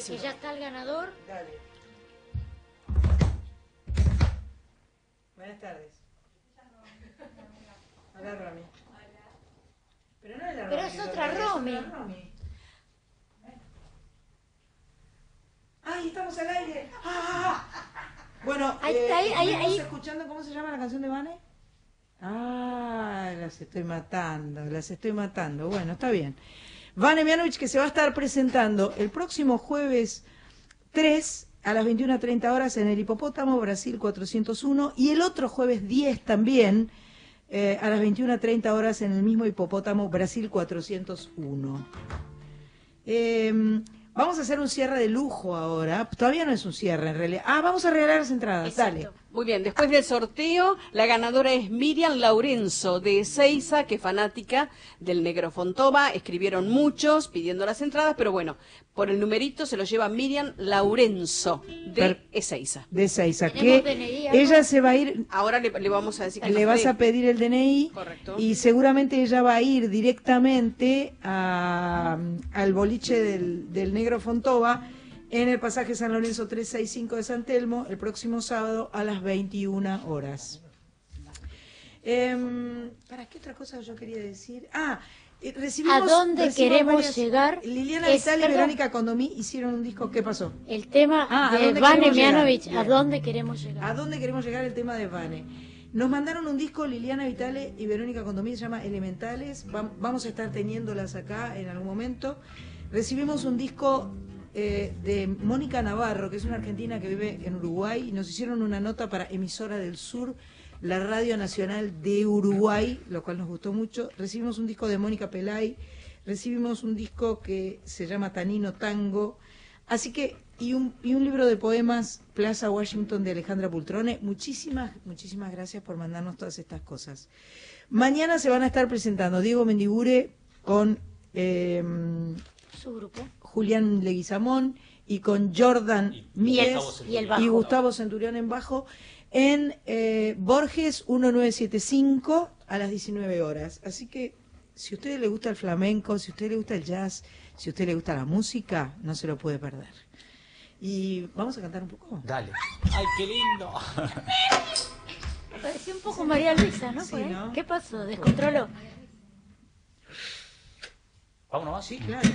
Rapidísimo. Que ya está el ganador. Buenas tardes. Hola, Romy. Pero no es la Pero Romy, es otra Romy. Romy. ¡Ay, estamos al aire! ¡Ah! Bueno, [laughs] Ahí, eh, ahí, ahí, ¿estuvimos ahí. escuchando cómo se llama la canción de Vane? Ah, las estoy matando, las estoy matando. Bueno, está bien. Vane Mianovich que se va a estar presentando el próximo jueves 3 a las 21.30 horas en el Hipopótamo, Brasil 401, y el otro jueves 10 también eh, a las 21.30 horas en el mismo Hipopótamo, Brasil 401. Eh, vamos a hacer un cierre de lujo ahora. Todavía no es un cierre en realidad. Ah, vamos a regalar las entradas. Dale. Muy bien, después del sorteo, la ganadora es Miriam Laurenzo de Ezeiza, que es fanática del Negro Fontova. Escribieron muchos pidiendo las entradas, pero bueno, por el numerito se lo lleva Miriam Laurenzo de Ezeiza. De Seiza, ¿Tenemos que DNI, ella se va a ir Ahora le, le vamos a decir que le vas a pedir el DNI Correcto. y seguramente ella va a ir directamente a- al boliche del, del Negro Fontova en el pasaje San Lorenzo 365 de San Telmo el próximo sábado a las 21 horas. Em, ¿Para qué otra cosa yo quería decir? Ah, eh, recibimos... ¿A dónde queremos varias- llegar? Liliana Vital y. Verónica Condomí hicieron un disco. ¿Qué pasó? El tema Ah, ¿a de Vane? Mianovich, ¿a dónde queremos llegar? ¿A dónde queremos llegar el tema de Vane? Nos mandaron un disco Liliana Vitale y Verónica Condomí, se llama Elementales. Vam- Vamos a estar teniéndolas acá en algún momento. Recibimos un disco eh, de Mónica Navarro, que es una argentina que vive en Uruguay, y nos hicieron una nota para Emisora del Sur, la Radio Nacional de Uruguay, lo cual nos gustó mucho. Recibimos un disco de Mónica Pelay, recibimos un disco que se llama Tanino Tango. Así que, y un, y un libro de poemas, Plaza Washington de Alejandra Pultrone. Muchísimas, muchísimas gracias por mandarnos todas estas cosas. Mañana se van a estar presentando Diego Mendibure con eh, Su grupo. Julián Leguizamón y con Jordan Gustavo y el bajo. y Gustavo Centurión en bajo en eh, Borges 1975 a las 19 horas. Así que si a usted le gusta el flamenco, si a usted le gusta el jazz, si a usted le gusta la música, no se lo puede perder. Y vamos a cantar un poco. Dale. ¡Ay, qué lindo! Pareció un poco María Luisa, ¿no? ¿Qué pasó? ¿Descontroló? ¿Vamos nomás? Sí, claro.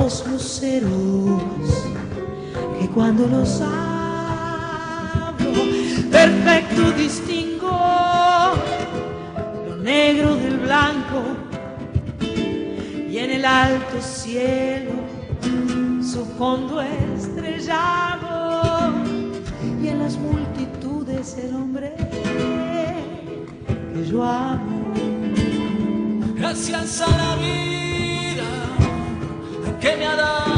Dos luceros que cuando los abro, perfecto distingo lo negro del blanco y en el alto cielo su fondo estrellado y en las multitudes el hombre que yo amo. Gracias a la vida que me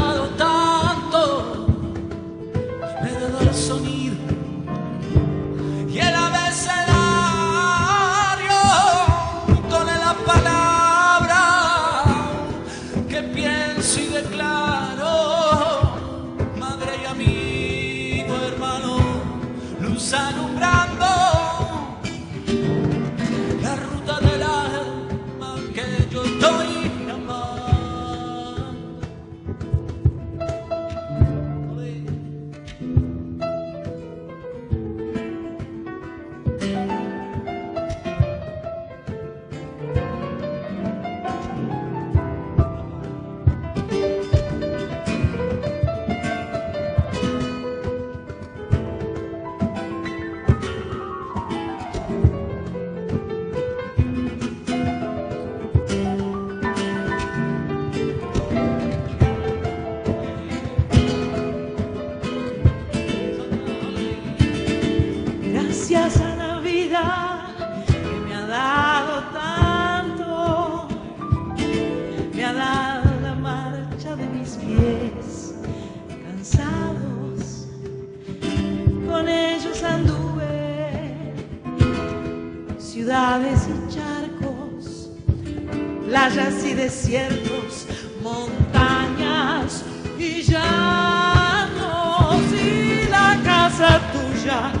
y desiertos, montañas y llanos y la casa tuya,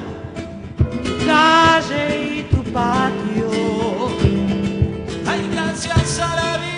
tu calle y tu patio. Ay, gracias a la vida,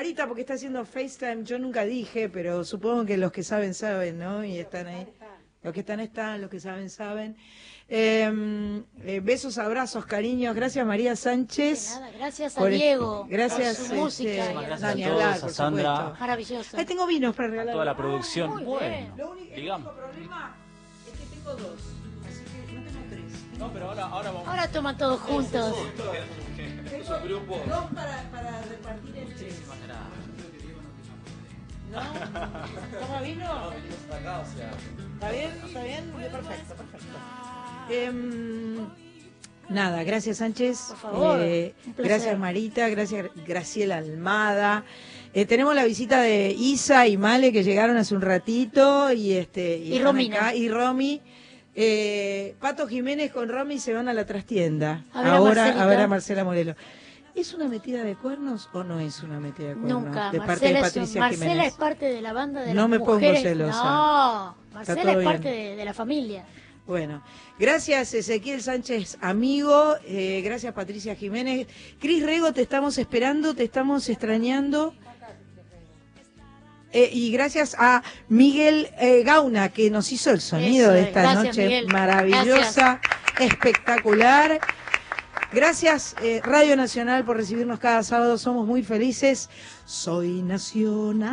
Marita porque está haciendo FaceTime. Yo nunca dije, pero supongo que los que saben, saben, ¿no? Y están ahí. Los que están, están. Los que saben, saben. Eh, eh, besos, abrazos, cariños. Gracias María Sánchez. Nada, gracias a por- Diego. Gracias. por su música. este, Gracias no, a todos, hablar, a por Sandra. supuesto. Maravilloso. Ahí tengo vinos para regalar. toda la producción. muy bueno, Lo único, el único problema es que tengo dos. Así que no tengo tres. No, pero ahora, ahora vamos. Ahora toman todos juntos. Tengo dos para, para repartir en tres. ¿No? ¿Toma vino? ¿Está bien? ¿Está bien? Perfecto, perfecto. Em, nada, gracias Sánchez. Por favor, Eh, gracias Marita, gracias Graciela Almada. Eh, tenemos la visita de Isa y Male que llegaron hace un ratito y este Y están Romina. acá, y Romy. Eh, Pato Jiménez con Romy se van a la trastienda. A ver a Ahora a ver a Marcela Morelos. ¿Es una metida de cuernos o no es una metida de cuernos? Nunca. De parte Marcela, de es- Patricia Marcela Jiménez. es parte de la banda de No las me pongo celosa. No, Marcela es parte de, de la familia. Bueno, gracias Ezequiel Sánchez, amigo. eh, gracias Patricia Jiménez. Cris Rego, te estamos esperando, te estamos extrañando. Eh, y gracias a Miguel eh, Gauna, que nos hizo el sonido Eso de es. esta Gracias, noche Miguel. maravillosa, espectacular. Gracias eh, Radio Nacional por recibirnos cada sábado, somos muy felices. Soy Nacional.